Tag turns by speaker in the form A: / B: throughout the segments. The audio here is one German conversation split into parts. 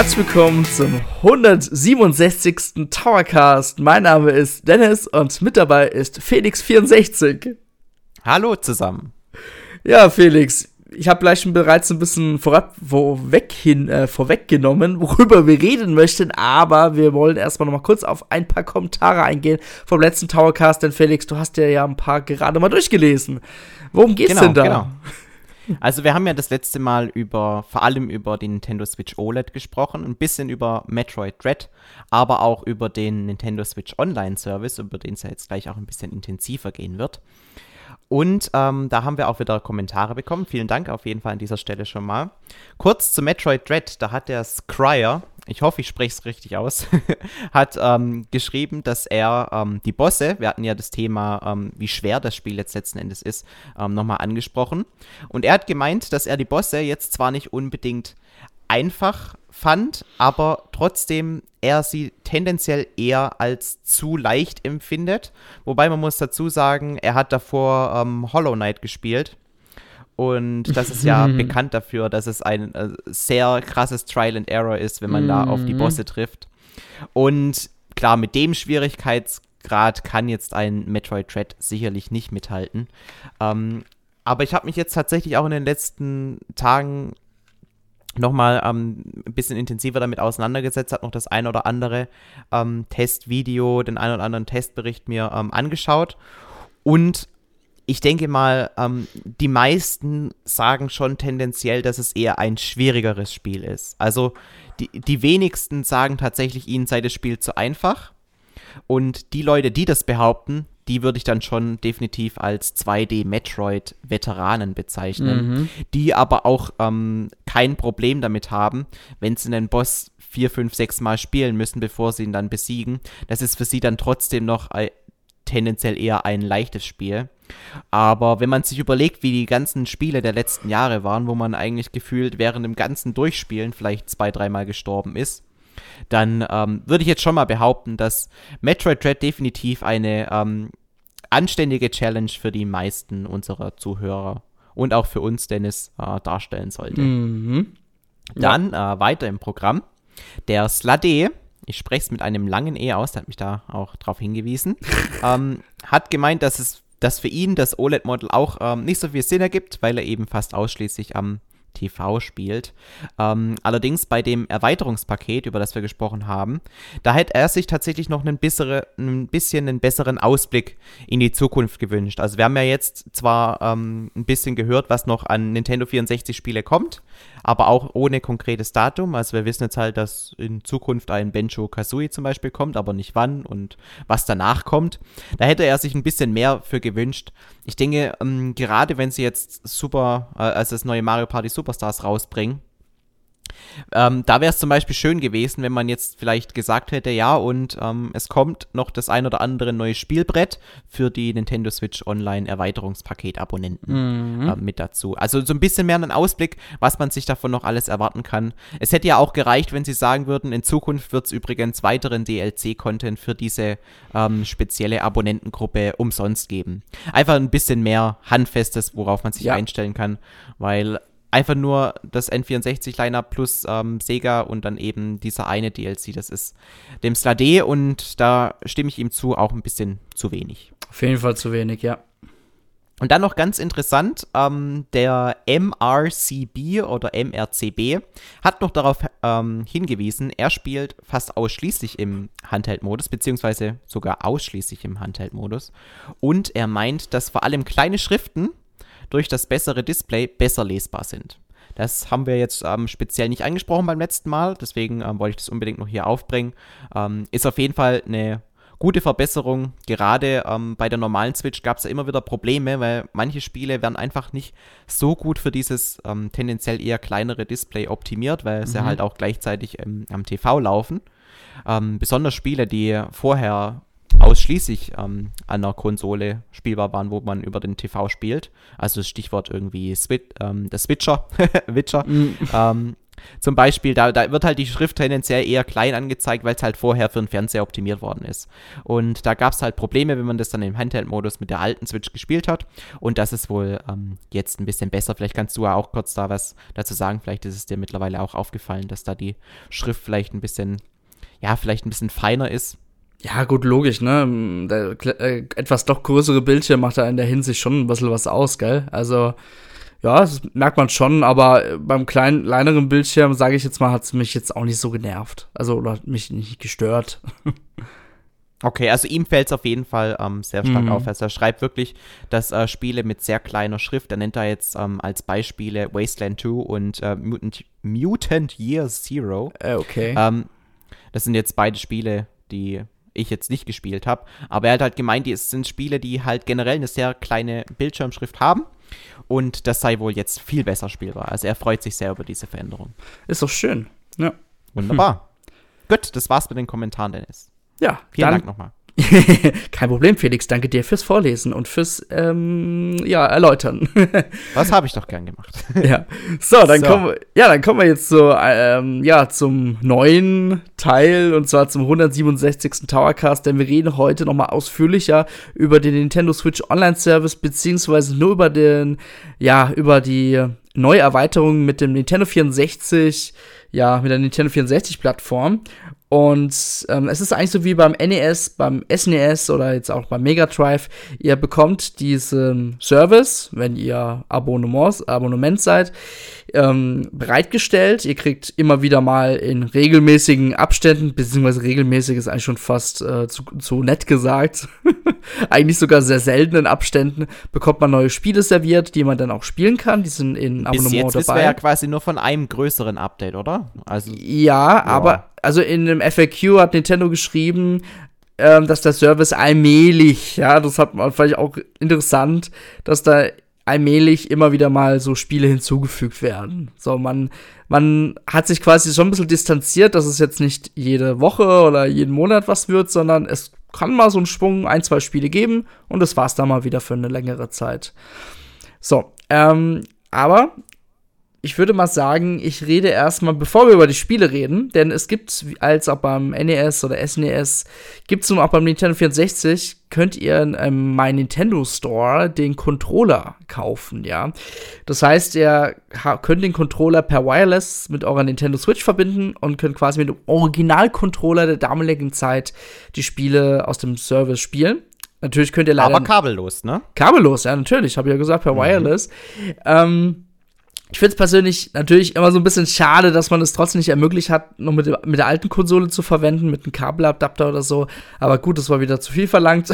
A: Herzlich willkommen zum 167. Towercast. Mein Name ist Dennis und mit dabei ist Felix64.
B: Hallo zusammen.
A: Ja, Felix, ich habe gleich schon bereits ein bisschen vorab, vorweg hin, äh, vorweggenommen, worüber wir reden möchten, aber wir wollen erstmal noch mal kurz auf ein paar Kommentare eingehen vom letzten Towercast, denn Felix, du hast ja, ja ein paar gerade mal durchgelesen. Worum geht's
B: genau,
A: denn da?
B: Genau. Also wir haben ja das letzte Mal über, vor allem über den Nintendo Switch OLED gesprochen, ein bisschen über Metroid Dread, aber auch über den Nintendo Switch Online Service, über den es ja jetzt gleich auch ein bisschen intensiver gehen wird. Und ähm, da haben wir auch wieder Kommentare bekommen. Vielen Dank auf jeden Fall an dieser Stelle schon mal. Kurz zu Metroid Dread, da hat der Scryer, ich hoffe, ich spreche es richtig aus, hat ähm, geschrieben, dass er ähm, die Bosse, wir hatten ja das Thema, ähm, wie schwer das Spiel jetzt letzten Endes ist, ähm, nochmal angesprochen. Und er hat gemeint, dass er die Bosse jetzt zwar nicht unbedingt einfach fand, aber trotzdem er sie tendenziell eher als zu leicht empfindet. Wobei man muss dazu sagen, er hat davor ähm, Hollow Knight gespielt. Und das ist ja bekannt dafür, dass es ein äh, sehr krasses Trial and Error ist, wenn man da auf die
A: Mhm.
B: Bosse trifft. Und klar, mit dem Schwierigkeitsgrad kann jetzt ein Metroid Dread sicherlich nicht mithalten. Ähm, aber ich habe mich jetzt tatsächlich auch in den letzten Tagen nochmal ähm, ein bisschen intensiver damit auseinandergesetzt, hat noch das ein oder andere ähm, Testvideo, den ein oder anderen Testbericht mir ähm, angeschaut. Und ich denke mal, ähm, die meisten sagen schon tendenziell, dass es eher ein schwierigeres Spiel ist. Also die, die wenigsten sagen tatsächlich, ihnen sei das Spiel zu einfach. Und die Leute, die das behaupten, die würde ich dann schon definitiv als 2D-Metroid-Veteranen bezeichnen,
A: Mhm.
B: die aber auch ähm, kein Problem damit haben, wenn sie einen Boss vier, fünf, sechs Mal spielen müssen, bevor sie ihn dann besiegen. Das ist für sie dann trotzdem noch äh, tendenziell eher ein leichtes Spiel. Aber wenn man sich überlegt, wie die ganzen Spiele der letzten Jahre waren, wo man eigentlich gefühlt während dem ganzen Durchspielen vielleicht zwei, dreimal gestorben ist, dann ähm, würde ich jetzt schon mal behaupten, dass Metroid Dread definitiv eine ähm, anständige Challenge für die meisten unserer Zuhörer und auch für uns, Dennis, äh, darstellen sollte.
A: Mhm.
B: Dann äh, weiter im Programm. Der Slade, ich spreche es mit einem langen E aus, der hat mich da auch drauf hingewiesen, ähm, hat gemeint, dass es dass für ihn das OLED-Model auch ähm, nicht so viel Sinn ergibt, weil er eben fast ausschließlich am TV spielt. Ähm, allerdings bei dem Erweiterungspaket, über das wir gesprochen haben, da hätte er sich tatsächlich noch einen bessere, ein bisschen einen besseren Ausblick in die Zukunft gewünscht. Also wir haben ja jetzt zwar ähm, ein bisschen gehört, was noch an Nintendo 64 Spiele kommt, aber auch ohne konkretes Datum. Also wir wissen jetzt halt, dass in Zukunft ein Benjo Kazooie zum Beispiel kommt, aber nicht wann und was danach kommt. Da hätte er sich ein bisschen mehr für gewünscht. Ich denke, ähm, gerade wenn sie jetzt super, äh, also das neue Mario Party Superstars rausbringen, ähm, da wäre es zum Beispiel schön gewesen, wenn man jetzt vielleicht gesagt hätte, ja, und ähm, es kommt noch das ein oder andere neue Spielbrett für die Nintendo Switch Online Erweiterungspaket-Abonnenten äh, mit dazu. Also so ein bisschen mehr einen Ausblick, was man sich davon noch alles erwarten kann. Es hätte ja auch gereicht, wenn sie sagen würden, in Zukunft wird es übrigens weiteren DLC-Content für diese ähm, spezielle Abonnentengruppe umsonst geben. Einfach ein bisschen mehr Handfestes, worauf man sich
A: Ja.
B: einstellen kann, weil einfach nur das N64-Lineup plus ähm, Sega und dann eben dieser eine DLC, das ist dem Slade und da stimme ich ihm zu, auch ein bisschen zu wenig.
A: Auf jeden Fall zu wenig, ja.
B: Und dann noch ganz interessant, ähm, der MRCB oder MRCB hat noch darauf ähm, hingewiesen, er spielt fast ausschließlich im Handheld-Modus, beziehungsweise sogar ausschließlich im Handheld-Modus. Und er meint, dass vor allem kleine Schriften durch das bessere Display besser lesbar sind. Das haben wir jetzt ähm, speziell nicht angesprochen beim letzten Mal, deswegen ähm, wollte ich das unbedingt noch hier aufbringen. Ähm, ist auf jeden Fall eine gute Verbesserung. Gerade ähm, bei der normalen Switch gab es ja immer wieder Probleme, weil manche Spiele werden einfach nicht so gut für dieses ähm, tendenziell eher kleinere Display optimiert, weil sie halt auch gleichzeitig am TV laufen. Ähm, besonders Spiele, die vorher ausschließlich ähm, an der Konsole spielbar waren, wo man über den TV spielt. Also das Stichwort irgendwie Swi ähm, der Switcher, Witcher. ähm, Zum Beispiel, da, da wird halt die Schrift tendenziell eher klein angezeigt, weil es halt vorher für den Fernseher optimiert worden ist. Und da gab es halt Probleme, wenn man das dann im Handheld-Modus mit der alten Switch gespielt hat. Und das ist wohl ähm, jetzt ein bisschen besser. Vielleicht kannst du ja auch kurz da was dazu sagen. Vielleicht ist es dir mittlerweile auch aufgefallen, dass da die Schrift vielleicht ein bisschen, ja, vielleicht ein bisschen feiner ist.
A: Ja, gut, logisch, ne? Der äh, etwas doch größere Bildschirm macht da in der Hinsicht schon ein bisschen was aus, gell? Also, ja, das merkt man schon, aber beim kleinen, kleineren Bildschirm, sage ich jetzt mal, hat es mich jetzt auch nicht so genervt. Also, oder mich nicht gestört.
B: Okay, also ihm fällt es auf jeden Fall ähm, sehr stark mhm. auf. Also er schreibt wirklich, dass äh, Spiele mit sehr kleiner Schrift, er nennt da jetzt ähm, als Beispiele Wasteland 2 und äh, Mutant, Mutant Year Zero.
A: Äh, okay.
B: Ähm, das sind jetzt beide Spiele, die ich jetzt nicht gespielt habe. Aber er hat halt gemeint, es sind Spiele, die halt generell eine sehr kleine Bildschirmschrift haben. Und das sei wohl jetzt viel besser spielbar. Also er freut sich sehr über diese Veränderung.
A: Ist doch schön. Ja.
B: Wunderbar. Hm. Gut, das war's mit den Kommentaren, Dennis.
A: Ja,
B: vielen Dank nochmal.
A: Kein Problem, Felix. Danke dir fürs Vorlesen und fürs ähm, ja, Erläutern.
B: das habe ich doch gern gemacht.
A: ja. So, dann so. kommen ja, dann kommen wir jetzt zu, ähm, ja, zum neuen Teil und zwar zum 167. Towercast, denn wir reden heute noch mal ausführlicher über den Nintendo Switch Online Service beziehungsweise nur über den ja, über die Neuerweiterung mit dem Nintendo 64, ja, mit der Nintendo 64 Plattform und ähm, es ist eigentlich so wie beim NES, beim SNES e oder jetzt auch beim Mega Drive. Ihr bekommt diesen Service, wenn ihr Abonnements, Abonnement seid, ähm, bereitgestellt. Ihr kriegt immer wieder mal in regelmäßigen Abständen, beziehungsweise regelmäßig ist eigentlich schon fast äh, zu, zu nett gesagt, eigentlich sogar sehr seltenen Abständen, bekommt man neue Spiele serviert, die man dann auch spielen kann. Die sind in
B: Abonnement Bis jetzt dabei. Das ja quasi nur von einem größeren Update, oder?
A: Also, ja, ja. aber also in einem FAQ hat Nintendo geschrieben, ähm, dass der Service allmählich, ja, das hat man vielleicht auch interessant, dass da allmählich immer wieder mal so Spiele hinzugefügt werden. So, man, man hat sich quasi schon ein bisschen distanziert, dass es jetzt nicht jede Woche oder jeden Monat was wird, sondern es kann mal so einen Schwung, ein, zwei Spiele geben und das war's dann mal wieder für eine längere Zeit. So, ähm, aber ich würde mal sagen, ich rede erstmal, bevor wir über die Spiele reden, denn es gibt, als auch beim NES oder SNES, gibt es nun auch beim Nintendo 64, könnt ihr in ähm, My Nintendo Store den Controller kaufen, ja. Das heißt, ihr könnt den Controller per Wireless mit eurer Nintendo Switch verbinden und könnt quasi mit dem Original-Controller der damaligen Zeit die Spiele aus dem Service spielen. Natürlich könnt ihr leider.
B: Aber kabellos, ne?
A: Kabellos, ja, natürlich, habe ich ja gesagt, per mhm. Wireless. Ähm, ich finde es persönlich natürlich immer so ein bisschen schade, dass man es trotzdem nicht ermöglicht hat, noch mit, mit der alten Konsole zu verwenden, mit einem Kabeladapter oder so. Aber gut, das war wieder zu viel verlangt.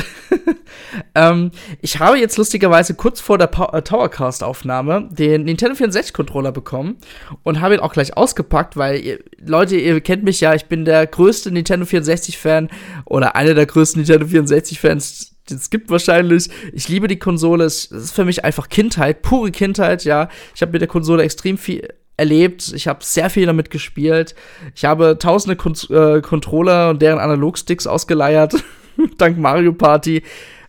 A: ähm, ich habe jetzt lustigerweise kurz vor der äh, Towercast-Aufnahme den Nintendo 64-Controller bekommen und habe ihn auch gleich ausgepackt, weil ihr, Leute, ihr kennt mich ja, ich bin der größte Nintendo 64-Fan oder einer der größten Nintendo 64-Fans es gibt wahrscheinlich. Ich liebe die Konsole. Es ist für mich einfach Kindheit, pure Kindheit, ja. Ich habe mit der Konsole extrem viel erlebt. Ich habe sehr viel damit gespielt. Ich habe tausende Kon äh, Controller und deren Analogsticks ausgeleiert. Dank Mario Party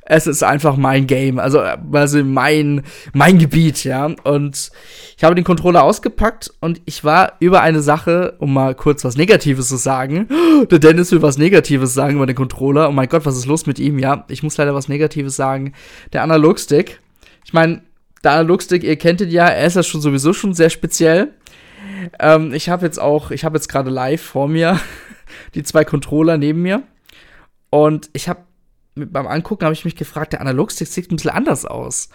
A: es ist einfach mein Game, also, also mein, mein Gebiet, ja. Und ich habe den Controller ausgepackt und ich war über eine Sache, um mal kurz was Negatives zu sagen. Der Dennis will was Negatives sagen über den Controller. Oh mein Gott, was ist los mit ihm? Ja, ich muss leider was Negatives sagen. Der Analogstick. Ich meine, der Analogstick, ihr kennt ihn ja, er ist ja schon sowieso schon sehr speziell. Ähm, ich habe jetzt auch, ich habe jetzt gerade live vor mir die zwei Controller neben mir. Und ich habe beim Angucken habe ich mich gefragt, der Analogstick sieht ein bisschen anders aus.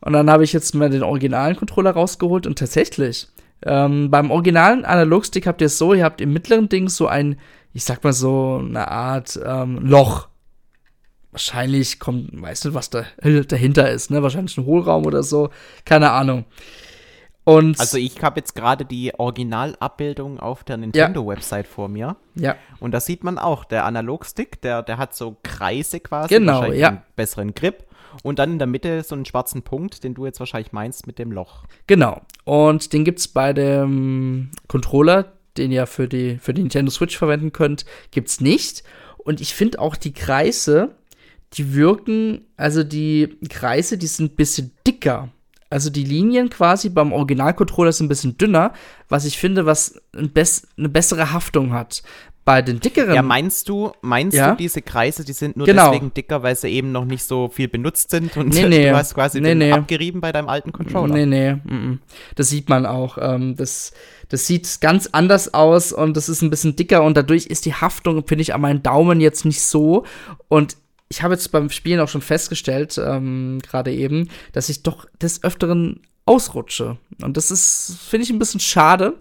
A: Und dann habe ich jetzt mal den originalen Controller rausgeholt und tatsächlich, ähm, beim originalen Analogstick habt ihr es so, ihr habt im mittleren Ding so ein, ich sag mal so, eine Art ähm, Loch. Wahrscheinlich kommt, weißt du, was da, dahinter ist, ne? Wahrscheinlich ein Hohlraum oder so. Keine Ahnung.
B: Und also ich habe jetzt gerade die Originalabbildung auf der Nintendo-Website vor mir.
A: Ja.
B: Und da sieht man auch, der Analogstick, der, der hat so Kreise quasi,
A: genau, ja.
B: einen besseren Grip. Und dann in der Mitte so einen schwarzen Punkt, den du jetzt wahrscheinlich meinst mit dem Loch.
A: Genau. Und den gibt es bei dem Controller, den ihr für die, für die Nintendo Switch verwenden könnt, gibt es nicht. Und ich finde auch die Kreise, die wirken, also die Kreise, die sind ein bisschen dicker Also die Linien quasi beim Originalcontroller sind ein bisschen dünner, was ich finde, was ein bess eine bessere Haftung hat. Bei den dickeren.
B: Ja, meinst du, meinst
A: Ja.
B: du, diese Kreise, die sind nur
A: Genau.
B: deswegen dicker, weil sie eben noch nicht so viel benutzt sind und
A: Nee, nee.
B: du hast quasi
A: Nee,
B: den
A: nee.
B: abgerieben bei deinem alten Controller?
A: Nee, nee, mm, mm. das sieht man auch. Ähm, das, das sieht ganz anders aus und das ist ein bisschen dicker und dadurch ist die Haftung, finde ich, an meinen Daumen jetzt nicht so. Und ich habe jetzt beim Spielen auch schon festgestellt, ähm, gerade eben, dass ich doch des Öfteren ausrutsche. Und das ist, finde ich, ein bisschen schade.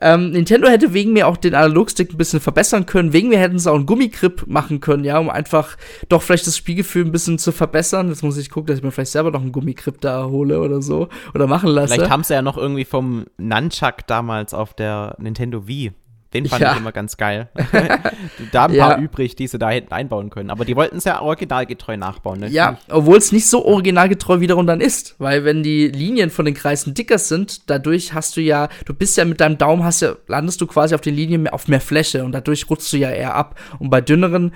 A: Ähm, Nintendo hätte wegen mir auch den Analogstick ein bisschen verbessern können. Wegen mir hätten sie auch einen Gummigrip machen können, ja, um einfach doch vielleicht das Spielgefühl ein bisschen zu verbessern. Jetzt muss ich gucken, dass ich mir vielleicht selber noch einen Gummigrip da hole oder so. Oder machen lasse.
B: Vielleicht haben sie ja noch irgendwie vom Nunchuck damals auf der Nintendo Wii. Den fand
A: Ja.
B: ich immer ganz geil. da ein paar
A: Ja.
B: übrig, die sie da hätten einbauen können. Aber die wollten es ja originalgetreu nachbauen. Ne?
A: Ja, obwohl es nicht so originalgetreu wiederum dann ist, weil wenn die Linien von den Kreisen dicker sind, dadurch hast du ja, du bist ja mit deinem Daumen hast ja, landest du quasi auf den Linien mehr, auf mehr Fläche und dadurch rutschst du ja eher ab. Und bei dünneren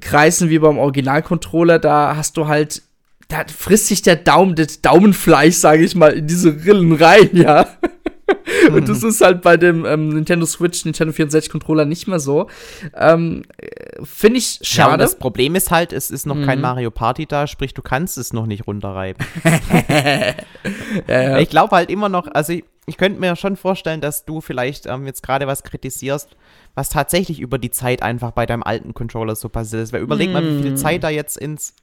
A: Kreisen wie beim Originalcontroller, da hast du halt, da frisst sich der Daumen, das Daumenfleisch, sage ich mal, in diese Rillen rein, ja. Und das ist halt bei dem ähm, Nintendo Switch, Nintendo 64 Controller nicht mehr so. Ähm, äh, Finde ich
B: Ja,
A: schade.
B: das Problem ist halt, es ist noch kein
A: Mhm.
B: Mario Party da, sprich, du kannst es noch nicht runterreiben.
A: ja, ja.
B: Ich glaube halt immer noch, also ich, ich könnte mir schon vorstellen, dass du vielleicht ähm, jetzt gerade was kritisierst, was tatsächlich über die Zeit einfach bei deinem alten Controller so passiert ist. Weil überleg mal, wie viel
A: Mm.
B: Zeit da jetzt ins,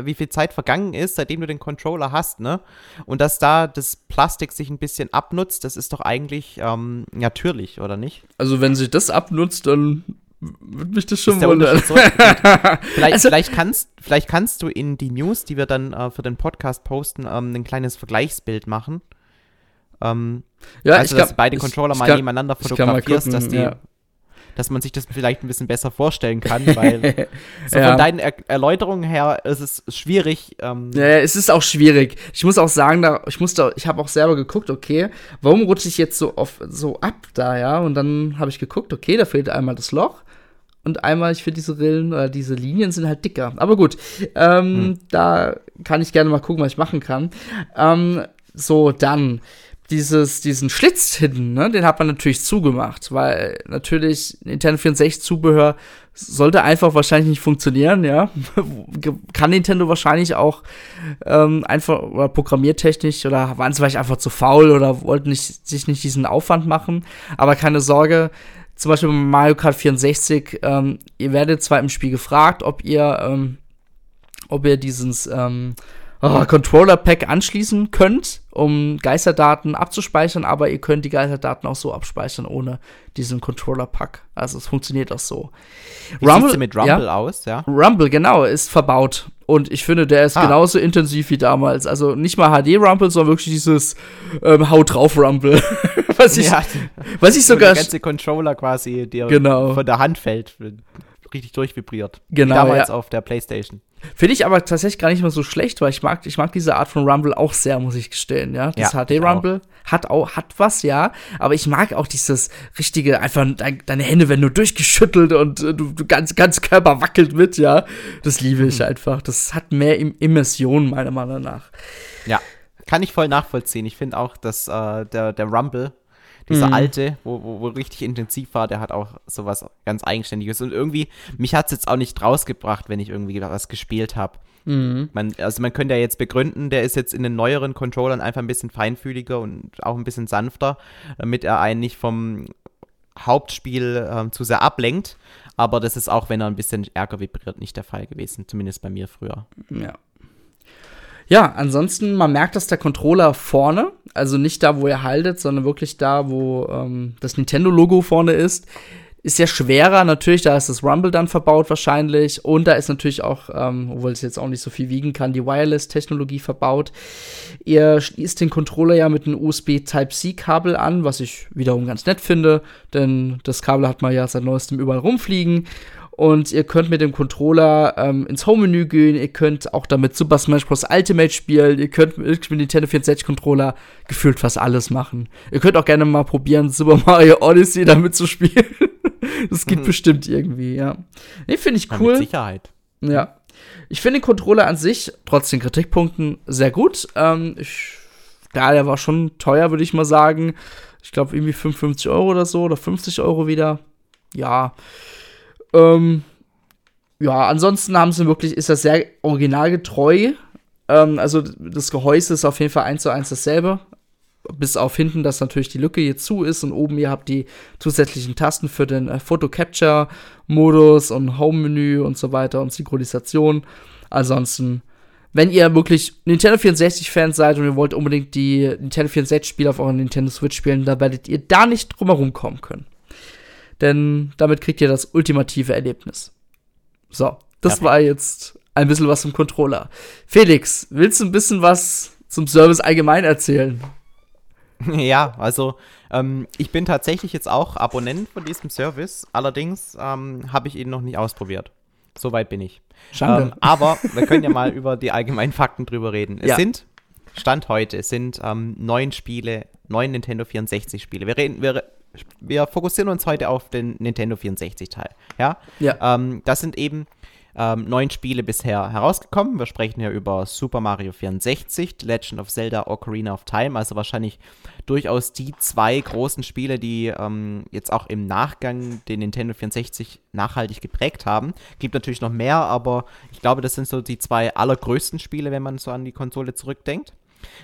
B: wie viel Zeit vergangen ist, seitdem du den Controller hast, ne? Und dass da das Plastik sich ein bisschen abnutzt, das ist doch eigentlich ähm, natürlich, oder nicht?
A: Also, wenn sich das abnutzt, dann würde mich das schon wundern.
B: So? vielleicht,
A: Also-
B: vielleicht, kannst, vielleicht kannst du in die News, die wir dann äh, für den Podcast posten, ähm, ein kleines Vergleichsbild machen. Ähm,
A: Ja,
B: also, dass du beide
A: ich-
B: Controller
A: ich
B: mal nebeneinander
A: ich mal
B: fotografierst, dass, die,
A: ja.
B: Dass man sich das vielleicht ein bisschen besser vorstellen kann, weil so
A: Ja.
B: von deinen er Erläuterungen her ist es schwierig. Ähm,
A: Ja, es ist auch schwierig. Ich muss auch sagen, da, ich musste, ich habe auch selber geguckt, okay, warum rutsche ich jetzt so auf, so ab da, ja? Und dann habe ich geguckt, okay, da fehlt einmal das Loch und einmal, ich finde diese Rillen oder diese Linien sind halt dicker. Aber gut, ähm, da kann ich gerne mal gucken, was ich machen kann. Ähm, so, dann dieses, diesen Schlitz hinten, ne, den hat man natürlich zugemacht, weil natürlich Nintendo 64 Zubehör sollte einfach wahrscheinlich nicht funktionieren, ja. Kann Nintendo wahrscheinlich auch ähm, einfach oder programmiertechnisch oder waren sie vielleicht einfach zu faul oder wollten nicht, sich nicht diesen Aufwand machen. Aber keine Sorge, zum Beispiel bei Mario Kart 64, ähm, ihr werdet zwar im Spiel gefragt, ob ihr, ähm, ob ihr dieses ähm, oh, Controller-Pack anschließen könnt, um Geisterdaten abzuspeichern, aber ihr könnt die Geisterdaten auch so abspeichern ohne diesen Controller-Pack. Also es funktioniert auch so.
B: wie sieht's denn mit Rumble aus, ja?
A: Rumble, genau, ist verbaut. Und ich finde, der ist
B: Ah.
A: genauso intensiv wie damals. Also nicht mal HD-Rumble, sondern wirklich dieses ähm, Haut drauf Rumble. was, ich,
B: ja,
A: was ich sogar.
B: der ganze Controller quasi dir
A: Genau.
B: von der Hand fällt, richtig durchvibriert.
A: Genau,
B: Wie damals
A: ja.
B: auf der Playstation.
A: Finde ich aber tatsächlich gar nicht mal so schlecht, weil ich mag, ich mag diese Art von Rumble auch sehr, muss ich gestehen, ja. Das
B: Ja,
A: HD-Rumble hat auch, hat was, ja. Aber ich mag auch dieses richtige, einfach dein, deine Hände werden nur durchgeschüttelt und äh, du, du ganz, ganz Körper wackelt mit, ja. Das liebe ich einfach. Das hat mehr Im Immersion, meiner Meinung nach.
B: Ja, kann ich voll nachvollziehen. Ich finde auch, dass äh, der, der Rumble, dieser
A: Mhm.
B: alte, wo, wo, wo richtig intensiv war, der hat auch sowas ganz Eigenständiges. Und irgendwie, mich hat es jetzt auch nicht rausgebracht, wenn ich irgendwie was gespielt habe.
A: Mhm.
B: Man, also man könnte ja jetzt begründen, der ist jetzt in den neueren Controllern einfach ein bisschen feinfühliger und auch ein bisschen sanfter, damit er einen nicht vom Hauptspiel ähm, zu sehr ablenkt. Aber das ist auch, wenn er ein bisschen ärger vibriert, nicht der Fall gewesen. Zumindest bei mir früher.
A: Ja. Ja, ansonsten, man merkt, dass der Controller vorne, also nicht da, wo er haltet, sondern wirklich da, wo ähm, das Nintendo-Logo vorne ist, ist ja schwerer. Natürlich, da ist das Rumble dann verbaut wahrscheinlich. Und da ist natürlich auch, ähm, obwohl es jetzt auch nicht so viel wiegen kann, die Wireless-Technologie verbaut. Ihr schließt den Controller ja mit einem USB Type-C-Kabel an, was ich wiederum ganz nett finde, denn das Kabel hat man ja seit neuestem überall rumfliegen. Und ihr könnt mit dem Controller ähm, ins Home-Menü gehen, ihr könnt auch damit Super Smash Bros. Ultimate spielen, ihr könnt mit dem Nintendo 64 Controller gefühlt fast alles machen. Ihr könnt auch gerne mal probieren, Super Mario Odyssey damit zu spielen. das geht
B: Mhm.
A: bestimmt irgendwie, ja. Nee, finde ich
B: Ja,
A: cool.
B: mit Sicherheit.
A: Ja. Ich finde den Controller an sich, trotz den Kritikpunkten, sehr gut. Ähm, ich ja, der war schon teuer, würde ich mal sagen. Ich glaube, irgendwie 55 Euro oder so oder 50 Euro wieder. Ja. Ähm, ja, ansonsten haben sie wirklich, ist das sehr originalgetreu. Ähm, also das Gehäuse ist auf jeden Fall eins zu eins dasselbe. Bis auf hinten, dass natürlich die Lücke hier zu ist und oben ihr habt die zusätzlichen Tasten für den äh, Photo Capture Modus und Home Menü und so weiter und Synchronisation. Ansonsten wenn ihr wirklich Nintendo 64 Fans seid und ihr wollt unbedingt die Nintendo 64 Spiele auf eurer Nintendo Switch spielen, dann werdet ihr da nicht drumherum kommen können. Denn damit kriegt ihr das ultimative Erlebnis. So, das ja. war jetzt ein bisschen was zum Controller. Felix, willst du ein bisschen was zum Service allgemein erzählen?
B: Ja, also ähm, ich bin tatsächlich jetzt auch Abonnent von diesem Service. Allerdings ähm, habe ich ihn noch nicht ausprobiert. Soweit bin ich. Ähm, aber wir können ja mal über die allgemeinen Fakten drüber reden. Es ja. sind, Stand heute, es sind ähm, neun Spiele, neun Nintendo 64 Spiele. Wir reden, wir, wir fokussieren uns heute auf den Nintendo 64 Teil. Ja. ja. Ähm, das sind eben ähm, neun Spiele bisher herausgekommen. Wir sprechen ja über Super Mario 64, The Legend of Zelda Ocarina of Time, also wahrscheinlich durchaus die zwei großen Spiele, die ähm, jetzt auch im Nachgang den Nintendo 64 nachhaltig geprägt haben. Gibt natürlich noch mehr, aber ich glaube, das sind so die zwei allergrößten Spiele, wenn man so an die Konsole zurückdenkt.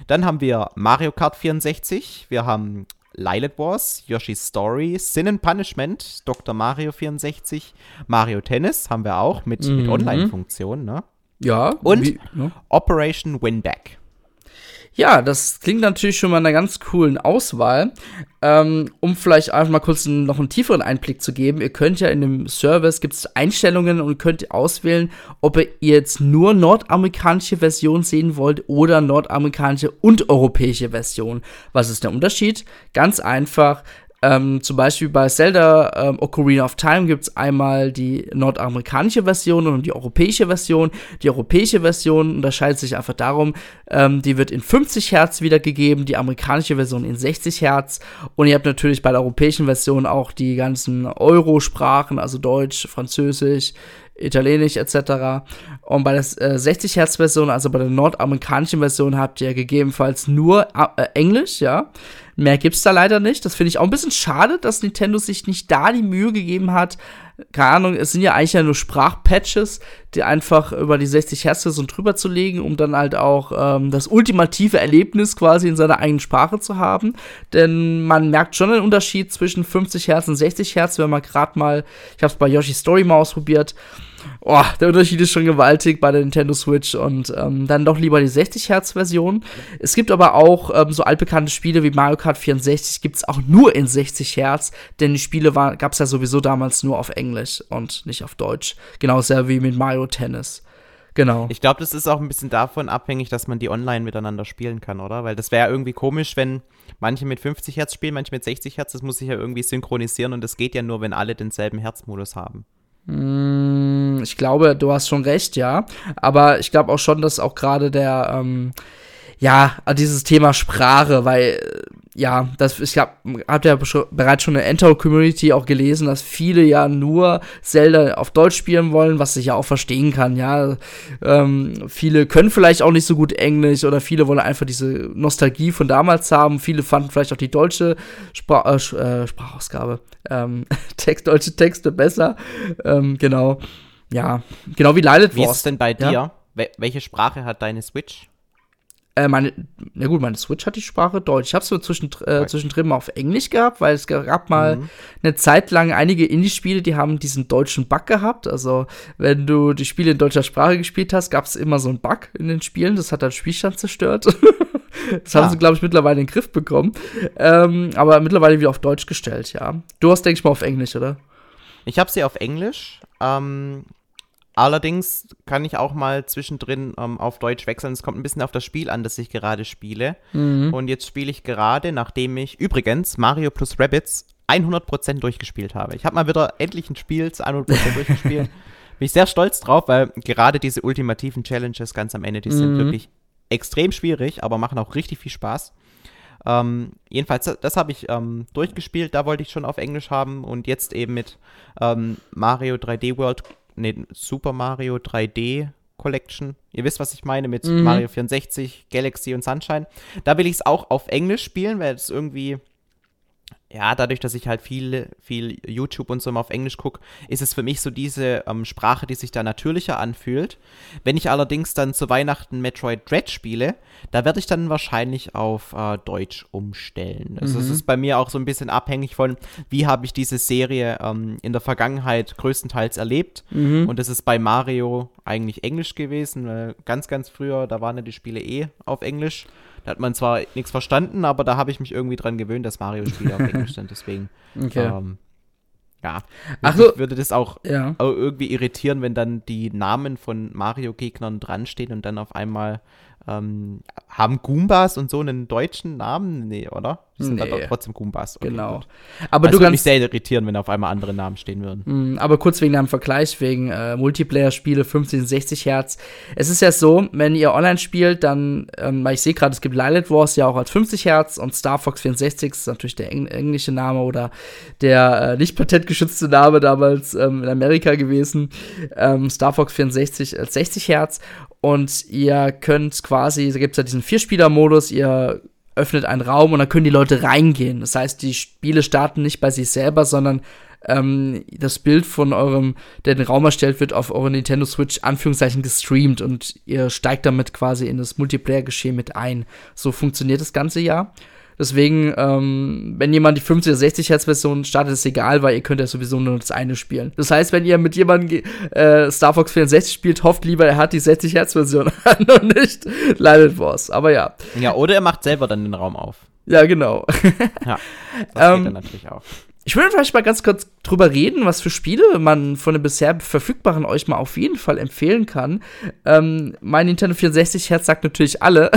B: Dann haben wir Mario Kart 64, wir haben Lilac Wars, Yoshi's Story, Sin and Punishment, Dr. Mario 64, Mario Tennis haben wir auch mit, mhm. mit Online-Funktion, ne?
A: Ja.
B: Und wie, ne? Operation Winback.
A: Ja, das klingt natürlich schon mal einer ganz coolen Auswahl. Ähm, um vielleicht einfach mal kurz noch einen tieferen Einblick zu geben, ihr könnt ja in dem Service gibt es Einstellungen und könnt auswählen, ob ihr jetzt nur nordamerikanische Version sehen wollt oder nordamerikanische und europäische Version. Was ist der Unterschied? Ganz einfach, ähm, zum Beispiel bei Zelda ähm, Ocarina of Time gibt es einmal die nordamerikanische Version und die europäische Version. Die europäische Version unterscheidet sich einfach darum, ähm, die wird in 50 Hertz wiedergegeben, die amerikanische Version in 60 Hertz. Und ihr habt natürlich bei der europäischen Version auch die ganzen Euro-Sprachen, also Deutsch, Französisch, Italienisch etc. Und bei der äh, 60 Hertz Version, also bei der nordamerikanischen Version, habt ihr gegebenenfalls nur äh, Englisch, ja. Mehr gibt's da leider nicht. Das finde ich auch ein bisschen schade, dass Nintendo sich nicht da die Mühe gegeben hat. Keine Ahnung, es sind ja eigentlich ja nur Sprachpatches, die einfach über die 60 Hertz Version drüber zu legen, um dann halt auch ähm, das ultimative Erlebnis quasi in seiner eigenen Sprache zu haben. Denn man merkt schon einen Unterschied zwischen 50 Hertz und 60 Hertz, wenn man gerade mal, ich habe es bei Yoshi Story mal ausprobiert, oh, der Unterschied ist schon gewaltig bei der Nintendo Switch und ähm, dann doch lieber die 60 Hertz Version. Es gibt aber auch ähm, so altbekannte Spiele wie Mario Kart 64 gibt es auch nur in 60 Hertz, denn die Spiele gab es ja sowieso damals nur auf Englisch und nicht auf Deutsch. Genauso wie mit Mario Tennis. Genau.
B: Ich glaube, das ist auch ein bisschen davon abhängig, dass man die online miteinander spielen kann, oder? Weil das wäre ja irgendwie komisch, wenn manche mit 50 Hertz spielen, manche mit 60 Hertz. Das muss sich ja irgendwie synchronisieren und das geht ja nur, wenn alle denselben Herzmodus haben.
A: Hm, ich glaube, du hast schon recht, ja. Aber ich glaube auch schon, dass auch gerade der, ähm, ja, dieses Thema Sprache, weil ja, das, ich hab, hab ja bereits schon in der Enter-Community auch gelesen, dass viele ja nur Zelda auf Deutsch spielen wollen, was ich ja auch verstehen kann, ja. Ähm, viele können vielleicht auch nicht so gut Englisch oder viele wollen einfach diese Nostalgie von damals haben. Viele fanden vielleicht auch die deutsche Spra äh, äh Sprachausgabe, ähm, Text, deutsche Texte besser. Ähm, genau. Ja, genau wie Lilith
B: Wie ist es denn bei dir? Ja? Welche Sprache hat deine Switch?
A: Äh, meine, na gut, meine Switch hat die Sprache Deutsch. Ich habe es zwischen, äh, zwischendrin mal auf Englisch gehabt, weil es gab mal mhm. eine Zeit lang einige Indie-Spiele, die haben diesen deutschen Bug gehabt. Also, wenn du die Spiele in deutscher Sprache gespielt hast, gab es immer so einen Bug in den Spielen. Das hat deinen Spielstand zerstört. das haben ah. sie, glaube ich, mittlerweile in den Griff bekommen. Ähm, aber mittlerweile wieder auf Deutsch gestellt, ja. Du hast, denke ich mal, auf Englisch, oder?
B: Ich habe sie auf Englisch. Ähm, Allerdings kann ich auch mal zwischendrin ähm, auf Deutsch wechseln. Es kommt ein bisschen auf das Spiel an, das ich gerade spiele. Mhm. Und jetzt spiele ich gerade, nachdem ich übrigens Mario plus Rabbits 100% durchgespielt habe. Ich habe mal wieder endlich ein Spiel zu 100% durchgespielt. Bin ich sehr stolz drauf, weil gerade diese ultimativen Challenges ganz am Ende, die mhm. sind wirklich extrem schwierig, aber machen auch richtig viel Spaß. Ähm, jedenfalls, das, das habe ich ähm, durchgespielt, da wollte ich schon auf Englisch haben und jetzt eben mit ähm, Mario 3D World nee, Super Mario 3D Collection. Ihr wisst, was ich meine mit mhm. Mario 64, Galaxy und Sunshine. Da will ich es auch auf Englisch spielen, weil es irgendwie ja, dadurch, dass ich halt viel, viel YouTube und so immer auf Englisch gucke, ist es für mich so diese ähm, Sprache, die sich da natürlicher anfühlt. Wenn ich allerdings dann zu Weihnachten Metroid Dread spiele, da werde ich dann wahrscheinlich auf äh, Deutsch umstellen. Also mhm. es ist bei mir auch so ein bisschen abhängig von, wie habe ich diese Serie ähm, in der Vergangenheit größtenteils erlebt. Mhm. Und das ist bei Mario eigentlich Englisch gewesen, weil ganz, ganz früher, da waren ja die Spiele eh auf Englisch. Da hat man zwar nichts verstanden, aber da habe ich mich irgendwie dran gewöhnt, dass Mario-Spiele auf Englisch sind. Deswegen. Okay. Ähm, ja. Ach so, würde das auch, ja. irgendwie irritieren, wenn dann die Namen von Mario-Gegnern dran stehen und dann auf einmal ähm, haben Goombas und so einen deutschen Namen? Nee, oder? Die sind nee. aber trotzdem Goombas.
A: Okay, genau.
B: Gut.
A: Aber
B: also du kannst mich sehr irritieren, wenn auf einmal andere Namen stehen würden.
A: Mh, aber kurz wegen deinem Vergleich, wegen äh, Multiplayer-Spiele 15, 60 Hertz. Es ist ja so, wenn ihr online spielt, dann, ähm, weil ich sehe gerade, es gibt Lilith Wars ja auch als 50 Hertz und Star Fox 64 ist natürlich der Eng englische Name oder der äh, nicht patentgeschützte Name damals ähm, in Amerika gewesen. Ähm, Star Fox 64 als 60 Hertz und ihr könnt quasi, da gibt es ja diesen Vierspieler-Modus, ihr öffnet einen Raum und dann können die Leute reingehen. Das heißt, die Spiele starten nicht bei sich selber, sondern ähm, das Bild von eurem, der den Raum erstellt wird, auf eure Nintendo Switch Anführungszeichen gestreamt und ihr steigt damit quasi in das Multiplayer-Geschehen mit ein. So funktioniert das ganze ja. Deswegen, ähm, wenn jemand die 50 oder 60 Hertz Version startet, ist egal, weil ihr könnt ja sowieso nur das eine spielen. Das heißt, wenn ihr mit jemandem äh, Star Fox 64 spielt, hofft lieber, er hat die 60 Hertz Version an und nicht Light Wars. Aber ja.
B: Ja, oder er macht selber dann den Raum auf.
A: Ja, genau.
B: ja, das geht ähm, dann natürlich auch.
A: Ich würde vielleicht mal ganz kurz drüber reden, was für Spiele man von den bisher verfügbaren euch mal auf jeden Fall empfehlen kann. Ähm, mein Nintendo 64 Herz sagt natürlich alle,